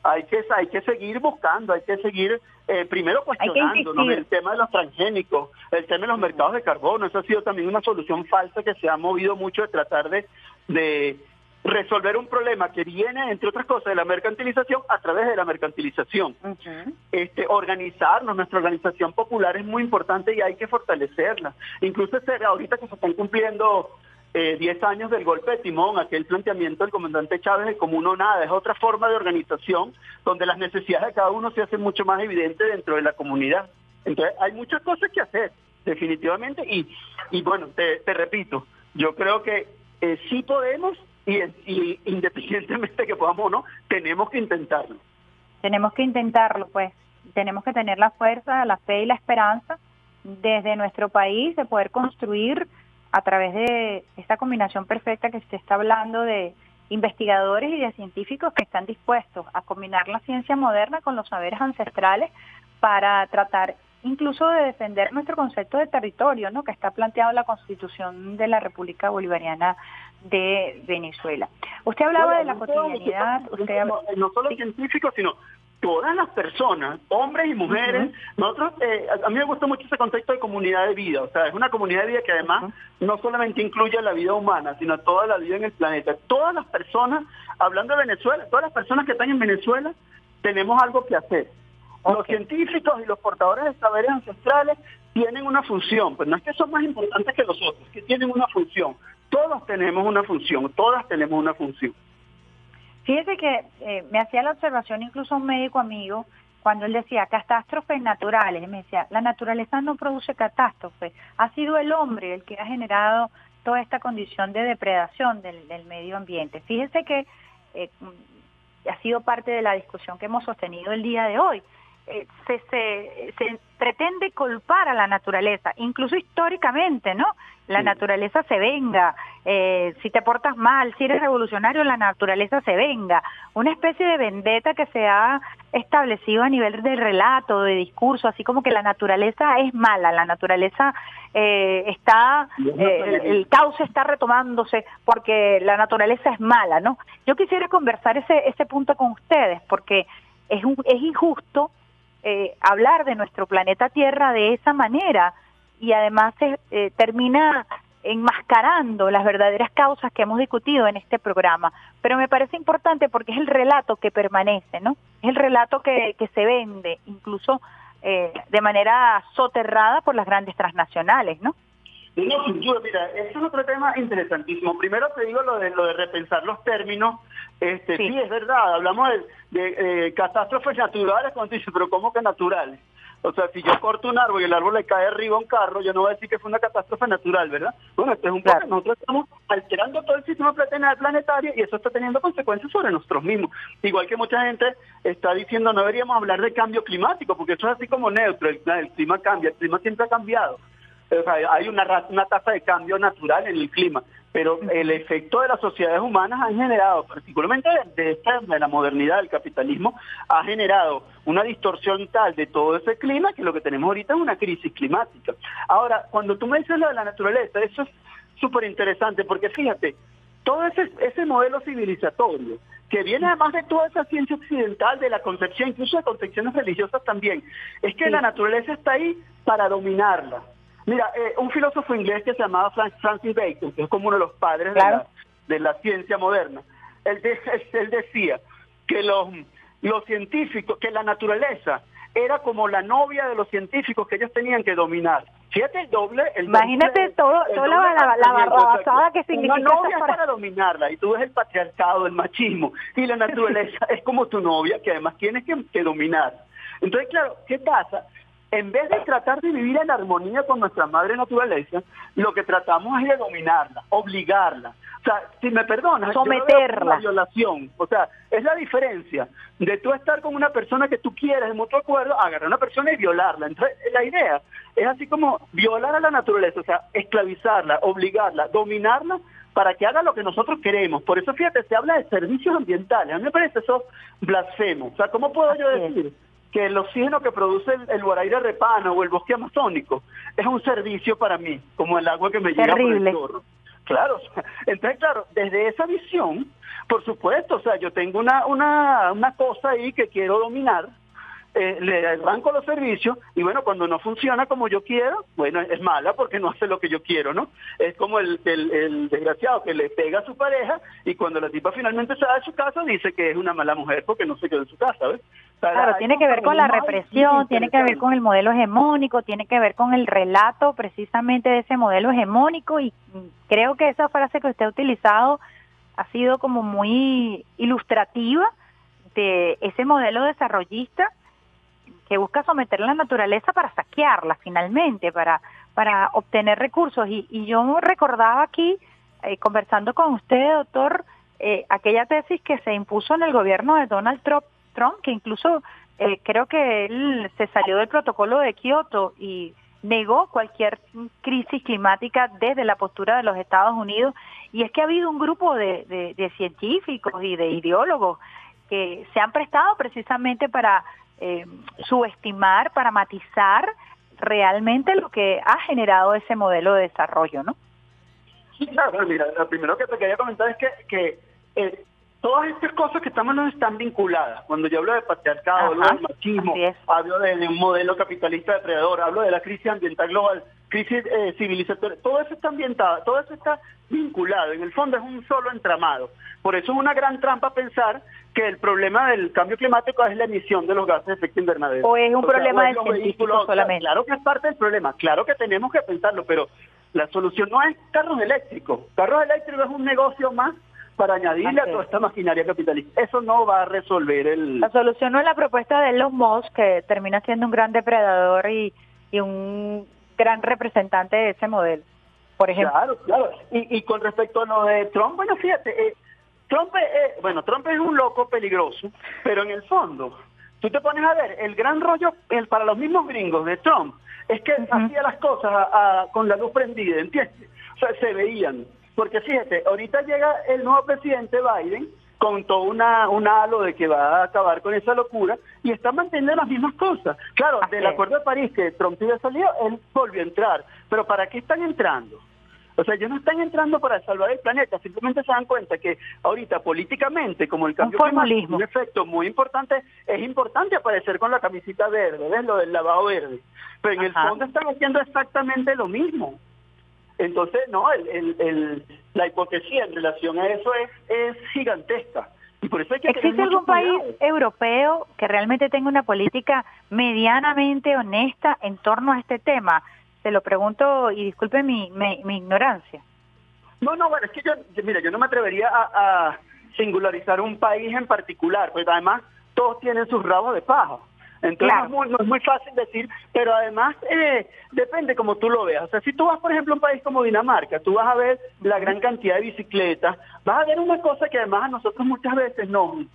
hay que hay que seguir buscando, hay que seguir eh, primero cuestionándonos el tema de los transgénicos, el tema de los mercados de carbono, eso ha sido también una solución falsa que se ha movido mucho de tratar de, de resolver un problema que viene, entre otras cosas, de la mercantilización a través de la mercantilización. este, organizarnos, nuestra organización popular es muy importante y hay que fortalecerla. Incluso ahorita que se están cumpliendo 10 eh, años del golpe de timón, aquel planteamiento del comandante Chávez de como uno nada, es otra forma de organización donde las necesidades de cada uno se hacen mucho más evidentes dentro de la comunidad. Entonces hay muchas cosas que hacer, definitivamente, y, y bueno, te, repito, yo creo que eh, sí podemos y independientemente que podamos o no, tenemos que intentarlo. Tenemos que intentarlo, pues, tenemos que tener la fuerza, la fe y la esperanza desde nuestro país de poder construir a través de esta combinación perfecta que se está hablando de investigadores y de científicos que están dispuestos a combinar la ciencia moderna con los saberes ancestrales para tratar incluso de defender nuestro concepto de territorio, ¿no? que está planteado en la Constitución de la República Bolivariana de Venezuela. Usted hablaba de la cotidianidad, usted no, no solo científicos, sino todas las personas, hombres y mujeres, nosotros, eh, a mí me gusta mucho ese concepto de comunidad de vida, o sea, es una comunidad de vida que además no solamente incluye la vida humana, sino toda la vida en el planeta. Todas las personas, hablando de Venezuela, todas las personas que están en Venezuela, tenemos algo que hacer. Los científicos y los portadores de saberes ancestrales tienen una función, pero no es que son más importantes que los otros, que tienen una función. Todos tenemos una función, todas tenemos una función. Fíjese que eh, me hacía la observación incluso un médico amigo cuando él decía catástrofes naturales, me decía, la naturaleza no produce catástrofes, ha sido el hombre el que ha generado toda esta condición de depredación del, medio ambiente. Fíjese que eh, ha sido parte de la discusión que hemos sostenido el día de hoy. Eh, se, se, se, pretende culpar a la naturaleza, incluso históricamente, ¿no? La naturaleza se venga, eh, si te portas mal, si eres revolucionario, la naturaleza se venga. Una especie de vendetta que se ha establecido a nivel de relato, de discurso, así como que la naturaleza es mala, la naturaleza eh, está, el, el cauce está retomándose porque la naturaleza es mala, ¿no? Yo quisiera conversar ese, ese punto con ustedes porque es, un, es injusto eh, hablar de nuestro planeta Tierra de esa manera y además eh, termina enmascarando las verdaderas causas que hemos discutido en este programa. Pero me parece importante porque es el relato que permanece, ¿no? Es el relato que, que se vende, incluso eh, de manera soterrada por las grandes transnacionales, ¿no? No, mira, eso es otro tema interesantísimo. Primero te digo lo de lo de repensar los términos. Este, sí. es verdad, hablamos de, eh, catástrofes naturales, cuando pero ¿cómo que naturales? O sea, si yo corto un árbol y el árbol le cae arriba a un carro, yo no voy a decir que fue una catástrofe natural, ¿verdad? Bueno, esto es un claro. nosotros estamos alterando todo el sistema planetario y eso está teniendo consecuencias sobre nosotros mismos. Igual que mucha gente está diciendo, no deberíamos hablar de cambio climático, porque eso es así como neutro, el, el clima cambia, el clima siempre ha cambiado hay una, una tasa de cambio natural en el clima, pero el efecto de las sociedades humanas ha generado, particularmente de, esta, de la modernidad del capitalismo, ha generado una distorsión tal de todo ese clima que lo que tenemos ahorita es una crisis climática. Ahora, cuando tú me dices lo de la naturaleza, eso es súper interesante, porque fíjate, todo ese, ese modelo civilizatorio, que viene además de toda esa ciencia occidental, de la concepción, incluso de concepciones religiosas también, es que la naturaleza está ahí para dominarla. Mira, eh, un filósofo inglés que se llamaba Francis Bacon, que es como uno de los padres de, la, de, la, ciencia moderna, él, de, él decía que los, los científicos, que la naturaleza era como la novia de los científicos que ellos tenían que dominar. Fíjate el doble. El Imagínate doble, todo, el toda la, la, la barrabasada que significa. Una novia es para dominarla y tú ves el patriarcado, el machismo y la *laughs* naturaleza es como tu novia que además tienes que, que dominar. Entonces, claro, ¿qué pasa? En vez de tratar de vivir en armonía con nuestra madre naturaleza, lo que tratamos es de dominarla, obligarla. O sea, si me perdonas, someterla. Yo violación. O sea, es la diferencia de tú estar con una persona que tú quieres de mutuo acuerdo, agarrar a una persona y violarla. Entonces, la idea es así como violar a la naturaleza, o sea, esclavizarla, obligarla, dominarla para que haga lo que nosotros queremos. Por eso, fíjate, se habla de servicios ambientales. A mí me parece eso blasfemo. O sea, ¿cómo puedo yo decir? Que el oxígeno que produce el, el repano o el bosque amazónico es un servicio para mí, como el agua que me llega por el chorro. Claro, *laughs* entonces claro, desde esa visión, por supuesto, o sea, yo tengo una, una, una cosa ahí que quiero dominar, eh, le arranco los servicios y bueno, cuando no funciona como yo quiero, bueno, es mala porque no hace lo que yo quiero, ¿no? Es como el, el, el desgraciado que le pega a su pareja y cuando la tipa finalmente se va de su casa dice que es una mala mujer porque no se quedó en su casa, ¿ves? Claro, tiene que ver con la represión, tiene que ver con el modelo hegemónico, tiene que ver con el relato precisamente de ese modelo hegemónico y creo que esa frase que usted ha utilizado ha sido como muy ilustrativa de ese modelo desarrollista que busca someter la naturaleza para saquearla finalmente, para, para obtener recursos. Y, y yo recordaba aquí, eh, conversando con usted, doctor, eh, aquella tesis que se impuso en el gobierno de Donald Trump, Trump que incluso eh, creo que él se salió del protocolo de Kioto y negó cualquier crisis climática desde la postura de los Estados Unidos. Y es que ha habido un grupo de, de, de científicos y de ideólogos que se han prestado precisamente para eh, subestimar, para matizar realmente lo que ha generado ese modelo de desarrollo, ¿no? Sí, claro, mira, lo primero que te quería comentar es que, que eh, todas estas cosas que estamos no están vinculadas. Cuando yo hablo de patriarcado, hablo del machismo, hablo de, de, un modelo capitalista depredador, hablo de la crisis ambiental global, crisis eh, civilizatoria, todo eso está ambientado, todo eso está vinculado. En el fondo es un solo entramado. Por eso es una gran trampa pensar que el problema del cambio climático es la emisión de los gases de efecto invernadero. O es un problema del científico solamente. Claro que es parte del problema, claro que tenemos que pensarlo, pero la solución no es carros eléctricos. Carros eléctricos es un negocio más para añadirle a toda esta maquinaria capitalista. Eso no va a resolver el... La solución no es la propuesta de Elon Musk, que termina siendo un gran depredador y, y un gran representante de ese modelo, por ejemplo. Claro, claro. Y, y con respecto a lo de Trump, bueno, fíjate, eh, Trump, eh, bueno, Trump es un loco peligroso, pero en el fondo, tú te pones a ver, el gran rollo el, para los mismos gringos de Trump es que hacía las cosas a, a, con la luz prendida, ¿entiendes? O sea, se veían. Porque fíjate, ahorita llega el nuevo presidente Biden con todo una, un halo de que va a acabar con esa locura y está manteniendo las mismas cosas. Claro, Así del Acuerdo de París que Trump había salido, él volvió a entrar. Pero ¿para qué están entrando? O sea, ellos no están entrando para salvar el planeta, simplemente se dan cuenta que ahorita políticamente, como el cambio climático, un efecto muy importante, es importante aparecer con la camisita verde, ¿ves? Lo del lavado verde. Pero en Ajá. el fondo están haciendo exactamente lo mismo. Entonces, no, el, el, el, la hipocresía en relación a eso es, es gigantesca. Y por eso hay que ¿Existe algún país europeo que realmente tenga una política medianamente honesta en torno a este tema? Se lo pregunto y disculpe mi, mi, mi ignorancia. No, no, bueno, es que yo, mira, yo no me atrevería a, a singularizar un país en particular, porque además todos tienen sus rabos de paja. Entonces claro. no, es muy, no, es muy, fácil decir, pero además eh, depende como tú lo veas. O sea, si tú vas, por ejemplo, a un país como Dinamarca, tú vas a ver la gran cantidad de bicicletas, vas a ver una cosa que además a nosotros muchas veces nos,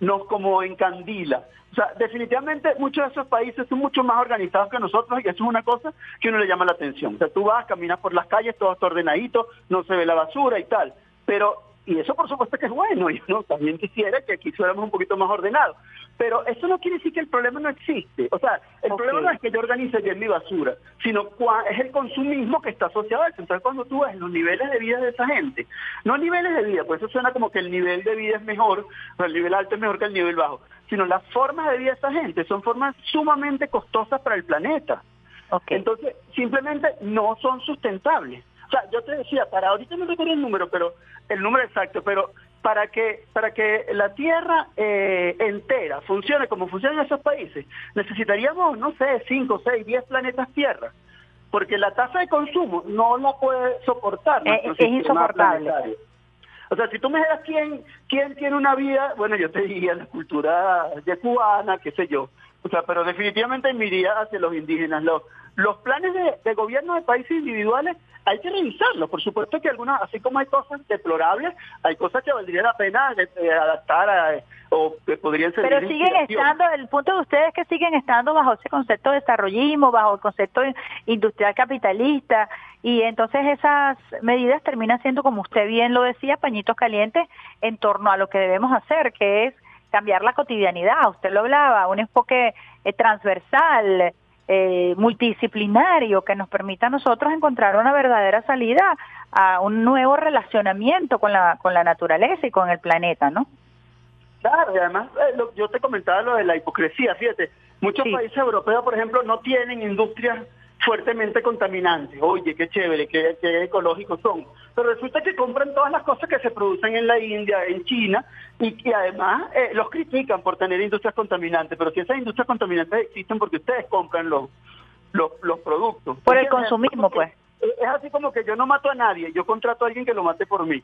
nos como encandila. O sea, definitivamente muchos de esos países son mucho más organizados que nosotros y eso es una cosa que uno le llama la atención. O sea, tú vas, caminas por las calles, todo está ordenadito, no se ve la basura y tal. Pero y eso por supuesto que es bueno, y uno también quisiera que aquí fuéramos un poquito más ordenados. Pero eso no quiere decir que el problema no existe. O sea, el okay. problema no es que yo organice bien mi basura, sino es el consumismo que está asociado a eso. Entonces, cuando tú ves los niveles de vida de esa gente, no niveles de vida, pues eso suena como que el nivel de vida es mejor, o el nivel alto es mejor que el nivel bajo, sino las formas de vida de esa gente son formas sumamente costosas para el planeta. Okay. Entonces, simplemente no son sustentables. O sea, yo te decía, para ahorita no recuerdo el número, pero el número exacto, pero para que para que la tierra eh, entera funcione como funciona en esos países, necesitaríamos, no sé, 5, 6, 10 planetas Tierra, porque la tasa de consumo no la puede soportar. Eh, es insoportable. Planetario. O sea, si tú me dijeras quién, quién tiene una vida, bueno, yo te diría la cultura de cubana, qué sé yo. O sea, pero definitivamente me iría hacia los indígenas. Los, los planes de, de gobierno de países individuales hay que revisarlos. Por supuesto que algunas, así como hay cosas deplorables, hay cosas que valdría la pena de, de adaptar a, o que podrían ser. Pero siguen estando, el punto de ustedes es que siguen estando bajo ese concepto de desarrollismo, bajo el concepto industrial capitalista, y entonces esas medidas terminan siendo, como usted bien lo decía, pañitos calientes en torno a lo que debemos hacer, que es cambiar la cotidianidad. Usted lo hablaba, un enfoque eh, transversal, eh, multidisciplinario que nos permita a nosotros encontrar una verdadera salida a un nuevo relacionamiento con la, con la naturaleza y con el planeta, ¿no? Claro, y además eh, lo, yo te comentaba lo de la hipocresía, fíjate, muchos sí. países europeos, por ejemplo, no tienen industrias fuertemente contaminantes. Oye, qué chévere, qué, qué, ecológicos son. Pero resulta que compran todas las cosas que se producen en la India, en China, y que además eh, los critican por tener industrias contaminantes. Pero si esas industrias contaminantes existen porque ustedes compran los, los, los productos. Por el consumismo, pues. Es así como que yo no mato a nadie, yo contrato a alguien que lo mate por mí.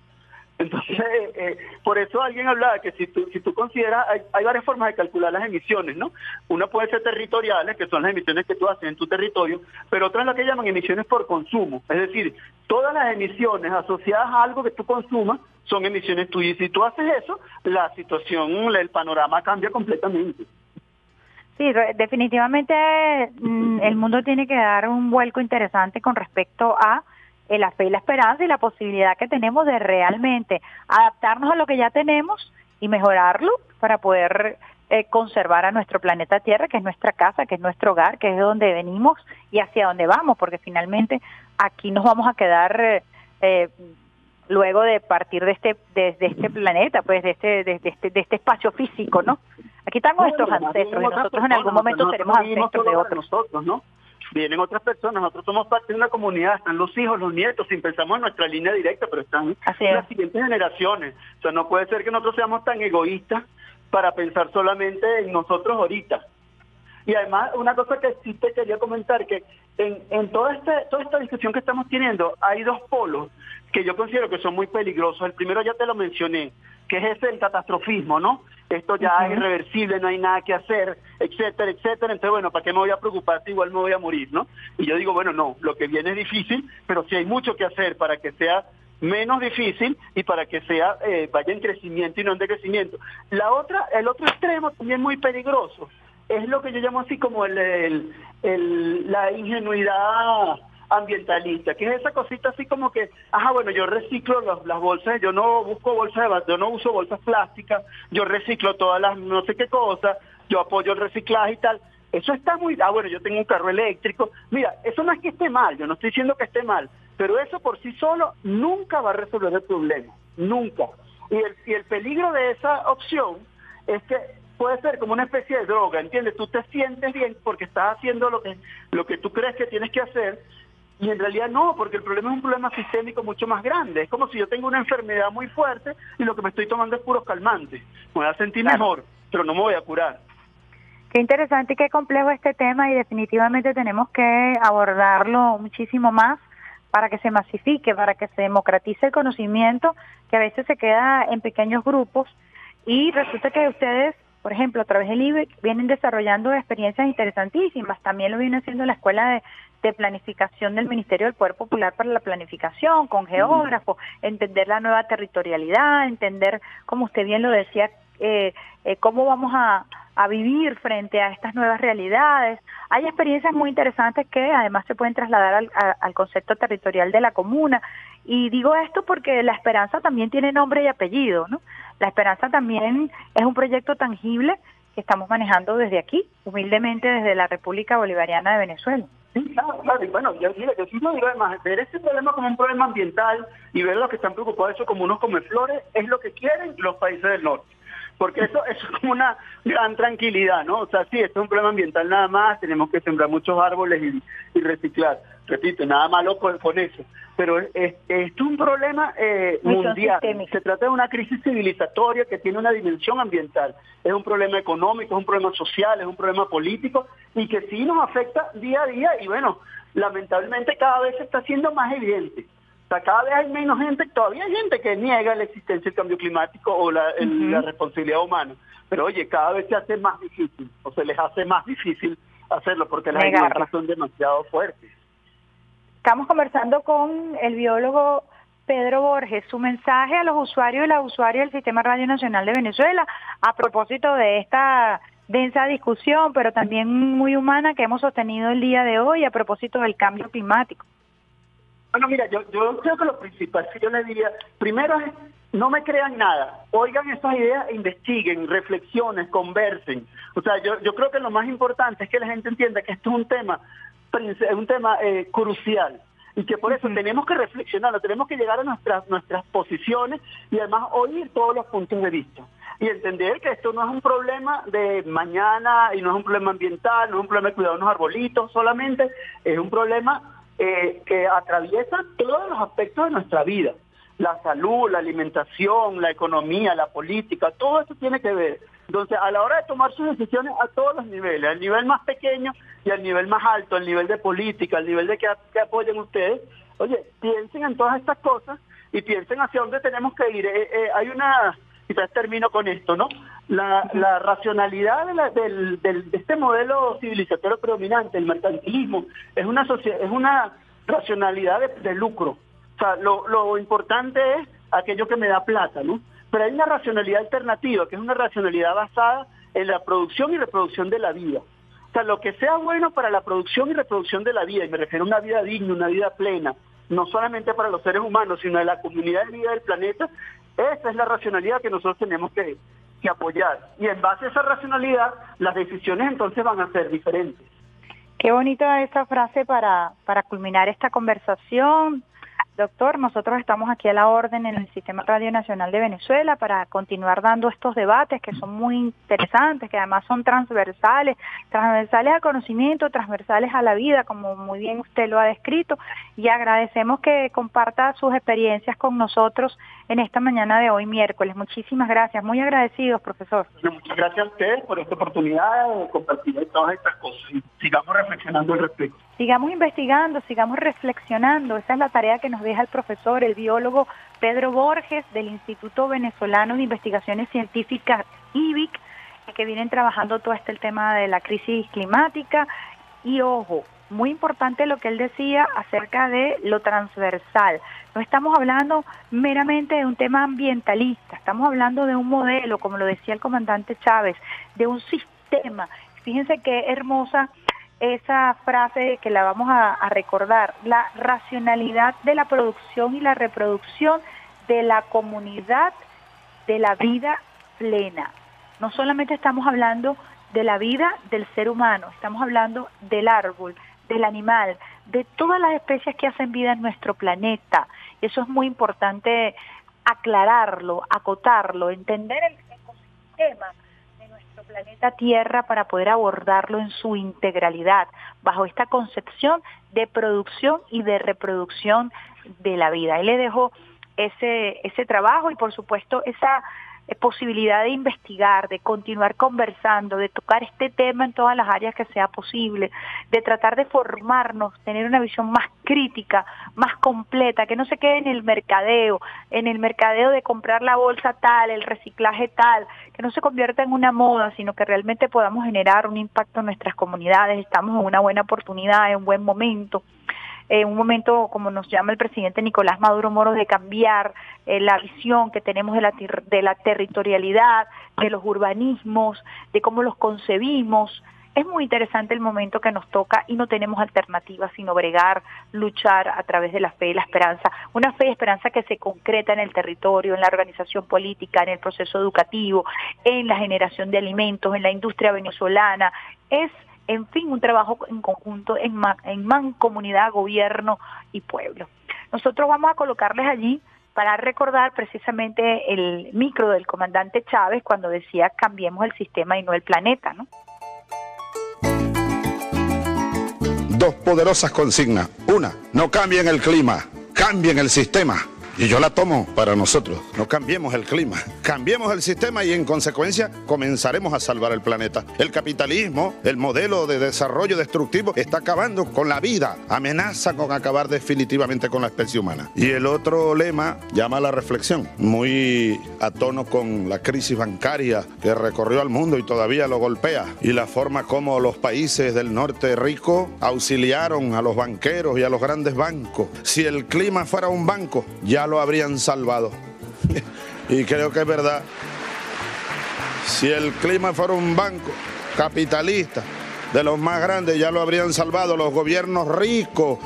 Entonces, eh, eh, por eso alguien hablaba que si tú, si tú consideras, hay, hay, varias formas de calcular las emisiones, ¿no? Una puede ser territoriales, que son las emisiones que tú haces en tu territorio, pero otra es lo que llaman emisiones por consumo. Es decir, todas las emisiones asociadas a algo que tú consumas son emisiones tuyas. Y si tú haces eso, la situación, el panorama cambia completamente. Sí, definitivamente mm, el mundo tiene que dar un vuelco interesante con respecto a la fe y la esperanza y la posibilidad que tenemos de realmente adaptarnos a lo que ya tenemos y mejorarlo para poder eh, conservar a nuestro planeta Tierra, que es nuestra casa, que es nuestro hogar, que es de donde venimos y hacia dónde vamos, porque finalmente aquí nos vamos a quedar eh, eh, luego de partir de este desde este planeta, pues de este, de, este de este espacio físico, ¿no? Aquí están nuestros ancestros y nosotros en algún momento seremos ancestros de otros. Nosotros, ¿no? Vienen otras personas, nosotros somos parte de una comunidad, están los hijos, los nietos, sin pensamos en nuestra línea directa, pero están las siguientes generaciones. O sea, no puede ser que nosotros seamos tan egoístas para pensar solamente en nosotros ahorita. Y además, una cosa que sí te quería comentar, que en, en toda, este, toda esta discusión que estamos teniendo, hay dos polos que yo considero que son muy peligrosos. El primero ya te lo mencioné, que es ese el catastrofismo, ¿no? Esto ya es irreversible, no hay nada que hacer, etcétera, etcétera. Entonces, bueno, ¿para qué me voy a preocupar si igual me voy a morir, no? Y yo digo, bueno, no, lo que viene es difícil, pero sí hay mucho que hacer para que sea menos difícil y para que sea eh, vaya en crecimiento y no en decrecimiento. La otra, el otro extremo también muy peligroso es lo que yo llamo así como el, el, la ingenuidad ambientalista, que es esa cosita así como que, ajá, bueno, yo reciclo las bolsas, yo no busco bolsas de yo no uso bolsas plásticas, yo reciclo todas las no sé qué cosas, yo apoyo el reciclaje y tal. Eso está muy, ah, bueno, yo tengo un carro eléctrico. Mira, eso no es que esté mal, yo no estoy diciendo que esté mal, pero eso por sí solo nunca va a resolver el problema, nunca. Y el, y el peligro de esa opción es que puede ser como una especie de droga, ¿entiendes? Tú te sientes bien porque estás haciendo lo que, lo que tú crees que tienes que hacer, y en realidad no, porque el problema es un problema sistémico mucho más grande. Es como si yo tengo una enfermedad muy fuerte y lo que me estoy tomando es puros calmantes. Me voy a sentir mejor, pero no me voy a curar. Qué interesante y qué complejo este tema y definitivamente tenemos que abordarlo muchísimo más para que se masifique, para que se democratice el conocimiento que a veces se queda en pequeños grupos y resulta que ustedes por ejemplo, a través del IBEC vienen desarrollando experiencias interesantísimas. También lo viene haciendo la Escuela de, Planificación del Ministerio del Poder Popular para la Planificación, con geógrafos, entender la nueva territorialidad, entender, como usted bien lo decía, eh, eh, cómo vamos a, vivir frente a estas nuevas realidades. Hay experiencias muy interesantes que además se pueden trasladar al, al concepto territorial de la comuna. Y digo esto porque la esperanza también tiene nombre y apellido, ¿no? La esperanza también es un proyecto tangible que estamos manejando desde aquí, humildemente desde la República Bolivariana de Venezuela. Sí, claro, claro. Y bueno, yo, yo, yo no digo además, ver este problema como un problema ambiental y ver los que están preocupados eso como unos flores es lo que quieren los países del norte. Porque eso, eso es como una gran tranquilidad, ¿no? O sea, sí, esto es un problema ambiental nada más, tenemos que sembrar muchos árboles y, y reciclar. Repito, nada malo con, con eso pero es, es, un problema eh, mundial. Se trata de una crisis civilizatoria que tiene una dimensión ambiental. Es un problema económico, es un problema social, es un problema político y que sí nos afecta día a día y bueno, lamentablemente cada vez se está haciendo más evidente. O sea, cada vez hay menos gente, todavía hay gente que niega la existencia del cambio climático o la, la responsabilidad humana. Pero oye, cada vez se hace más difícil o se les hace más difícil hacerlo porque las evidencias son demasiado fuertes. Estamos conversando con el biólogo Pedro Borges, su mensaje a los usuarios y las usuarias del Sistema Radio Nacional de Venezuela a propósito de esta densa discusión, pero también muy humana que hemos sostenido el día de hoy a propósito del cambio climático. Bueno, mira, yo, yo creo que lo principal que yo le diría, primero es no me crean nada, oigan esas ideas, investiguen, reflexionen, conversen. O sea, yo, yo creo que lo más importante es que la gente entienda que esto es un tema es un tema eh, crucial y que por eso tenemos que reflexionar, tenemos que llegar a nuestras nuestras posiciones y además oír todos los puntos de vista y entender que esto no es un problema de mañana y no es un problema ambiental, no es un problema de cuidar unos arbolitos solamente, es un problema eh, que atraviesa todos los aspectos de nuestra vida, la salud, la alimentación, la economía, la política, todo eso tiene que ver entonces, a la hora de tomar sus decisiones a todos los niveles, al nivel más pequeño y al nivel más alto, al nivel de política, al nivel de que, apoyen ustedes, oye, piensen en todas estas cosas y piensen hacia dónde tenemos que ir. Eh, eh, hay una, quizás termino con esto, ¿no? La, racionalidad de, de este modelo civilizatorio predominante, el mercantilismo, es una, es una racionalidad de, lucro. O sea, lo, lo importante es aquello que me da plata, ¿no? Pero hay una racionalidad alternativa, que es una racionalidad basada en la producción y reproducción de la vida. O sea, lo que sea bueno para la producción y reproducción de la vida, y me refiero a una vida digna, una vida plena, no solamente para los seres humanos, sino de la comunidad de vida del planeta, esa es la racionalidad que nosotros tenemos que, que apoyar. Y en base a esa racionalidad, las decisiones entonces van a ser diferentes. Qué bonita esta frase para, para culminar esta conversación. Doctor, nosotros estamos aquí a la orden en el Sistema Radio Nacional de Venezuela para continuar dando estos debates que son muy interesantes, que además son transversales, transversales al conocimiento, transversales a la vida, como muy bien usted lo ha descrito, y agradecemos que comparta sus experiencias con nosotros en esta mañana de hoy miércoles. Muchísimas gracias, muy agradecidos, profesor. Muchas gracias a ustedes por esta oportunidad de compartir todas estas cosas y sigamos reflexionando al respecto. Sigamos investigando, sigamos reflexionando. Esa es la tarea que nos deja el profesor, el biólogo Pedro Borges del Instituto Venezolano de Investigaciones Científicas, IBIC, que vienen trabajando todo este tema de la crisis climática. Y ojo, muy importante lo que él decía acerca de lo transversal. No estamos hablando meramente de un tema ambientalista, estamos hablando de un modelo, como lo decía el comandante Chávez, de un sistema. Fíjense qué hermosa esa frase que la vamos a, recordar, la racionalidad de la producción y la reproducción de la comunidad de la vida plena. No solamente estamos hablando de la vida del ser humano, estamos hablando del árbol, del animal, de todas las especies que hacen vida en nuestro planeta. Y eso es muy importante aclararlo, acotarlo, entender el ecosistema planeta Tierra para poder abordarlo en su integralidad, bajo esta concepción de producción y de reproducción de la vida. Él le dejó ese, ese trabajo y por supuesto esa posibilidad de investigar, de continuar conversando, de tocar este tema en todas las áreas que sea posible, de tratar de formarnos, tener una visión más crítica, más completa, que no se quede en el mercadeo, en el mercadeo de comprar la bolsa tal, el reciclaje tal, que no se convierta en una moda, sino que realmente podamos generar un impacto en nuestras comunidades, estamos en una buena oportunidad, en un buen momento eh, un momento, como nos llama el presidente Nicolás Maduro Moro, de cambiar eh, la visión que tenemos de la, de la territorialidad, de los urbanismos, de cómo los concebimos. Es muy interesante el momento que nos toca y no tenemos alternativas sino bregar, luchar a través de la fe y la esperanza. Una fe y esperanza que se concreta en el territorio, en la organización política, en el proceso educativo, en la generación de alimentos, en la industria venezolana. Es en fin, un trabajo en conjunto, en, en mancomunidad, gobierno y pueblo. Nosotros vamos a colocarles allí para recordar precisamente el micro del comandante Chávez cuando decía cambiemos el sistema y no el planeta, ¿no? Dos poderosas consignas. Una, no cambien el clima, cambien el sistema. Y yo la tomo para nosotros. No cambiemos el clima, cambiemos el sistema y en consecuencia comenzaremos a salvar el planeta. El capitalismo, el modelo de desarrollo destructivo, está acabando con la vida, amenaza con acabar definitivamente con la especie humana. Y el otro lema llama a la reflexión, muy a tono con la crisis bancaria que recorrió al mundo y todavía lo golpea. Y la forma como los países del norte rico auxiliaron a los banqueros y a los grandes bancos. Si el clima fuera un banco, ya lo habrían salvado. *laughs* y creo que es verdad. Si el clima fuera un banco capitalista de los más grandes, ya lo habrían salvado los gobiernos ricos.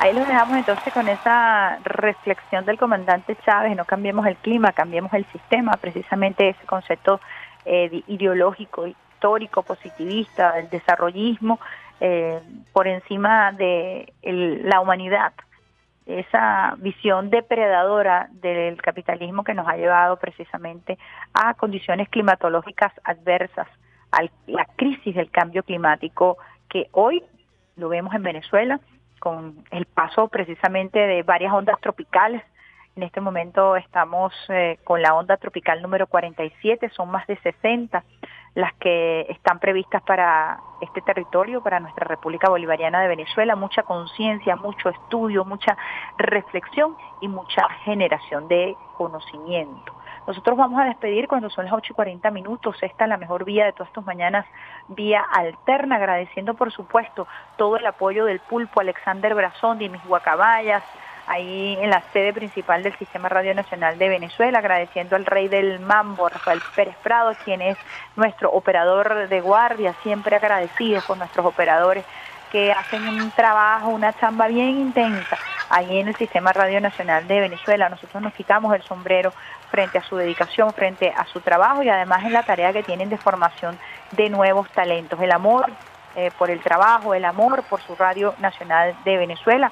Ahí lo dejamos entonces con esa reflexión del comandante Chávez, no cambiemos el clima, cambiemos el sistema, precisamente ese concepto eh, ideológico, histórico, positivista, del desarrollismo, eh, por encima de la humanidad, esa visión depredadora del capitalismo que nos ha llevado precisamente a condiciones climatológicas adversas, a la crisis del cambio climático que hoy lo vemos en Venezuela con el paso precisamente de varias ondas tropicales. En este momento estamos eh, con la onda tropical número 47, son más de 60 las que están previstas para este territorio, para nuestra República Bolivariana de Venezuela, mucha conciencia, mucho estudio, mucha reflexión y mucha generación de conocimiento. Nosotros vamos a despedir cuando son las 8 y 40 minutos. Esta es la mejor vía de todas tus mañanas, vía alterna, agradeciendo por supuesto todo el apoyo del pulpo Alexander Brazón, de mis guacabayas, ahí en la sede principal del Sistema Radio Nacional de Venezuela, agradeciendo al rey del mambo, Rafael Pérez Prado, quien es nuestro operador de guardia, siempre agradecidos con nuestros operadores que hacen un trabajo, una chamba bien intensa ahí en el Sistema Radio Nacional de Venezuela. Nosotros nos quitamos el sombrero frente a su dedicación, frente a su trabajo y además en la tarea que tienen de formación de nuevos talentos. El amor eh, por el trabajo, el amor por su Radio Nacional de Venezuela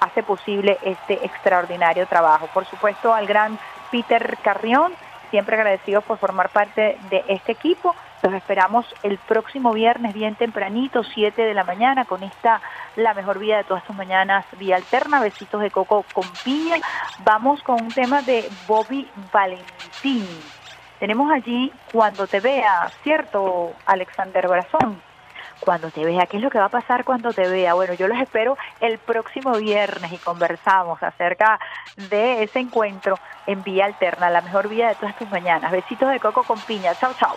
hace posible este extraordinario trabajo. Por supuesto al gran Peter Carrión, siempre agradecidos por formar parte de este equipo. Los esperamos el próximo viernes bien tempranito, 7 de la mañana, con esta La Mejor Vida de todas tus mañanas, vía alterna, besitos de coco con piña. Vamos con un tema de Bobby Valentín. Tenemos allí Cuando te vea, ¿cierto, Alexander Brazón? Cuando te vea, ¿qué es lo que va a pasar cuando te vea? Bueno, yo los espero el próximo viernes y conversamos acerca de ese encuentro en Vía Alterna, la mejor vida de todas tus mañanas. Besitos de coco con piña. Chao, chao.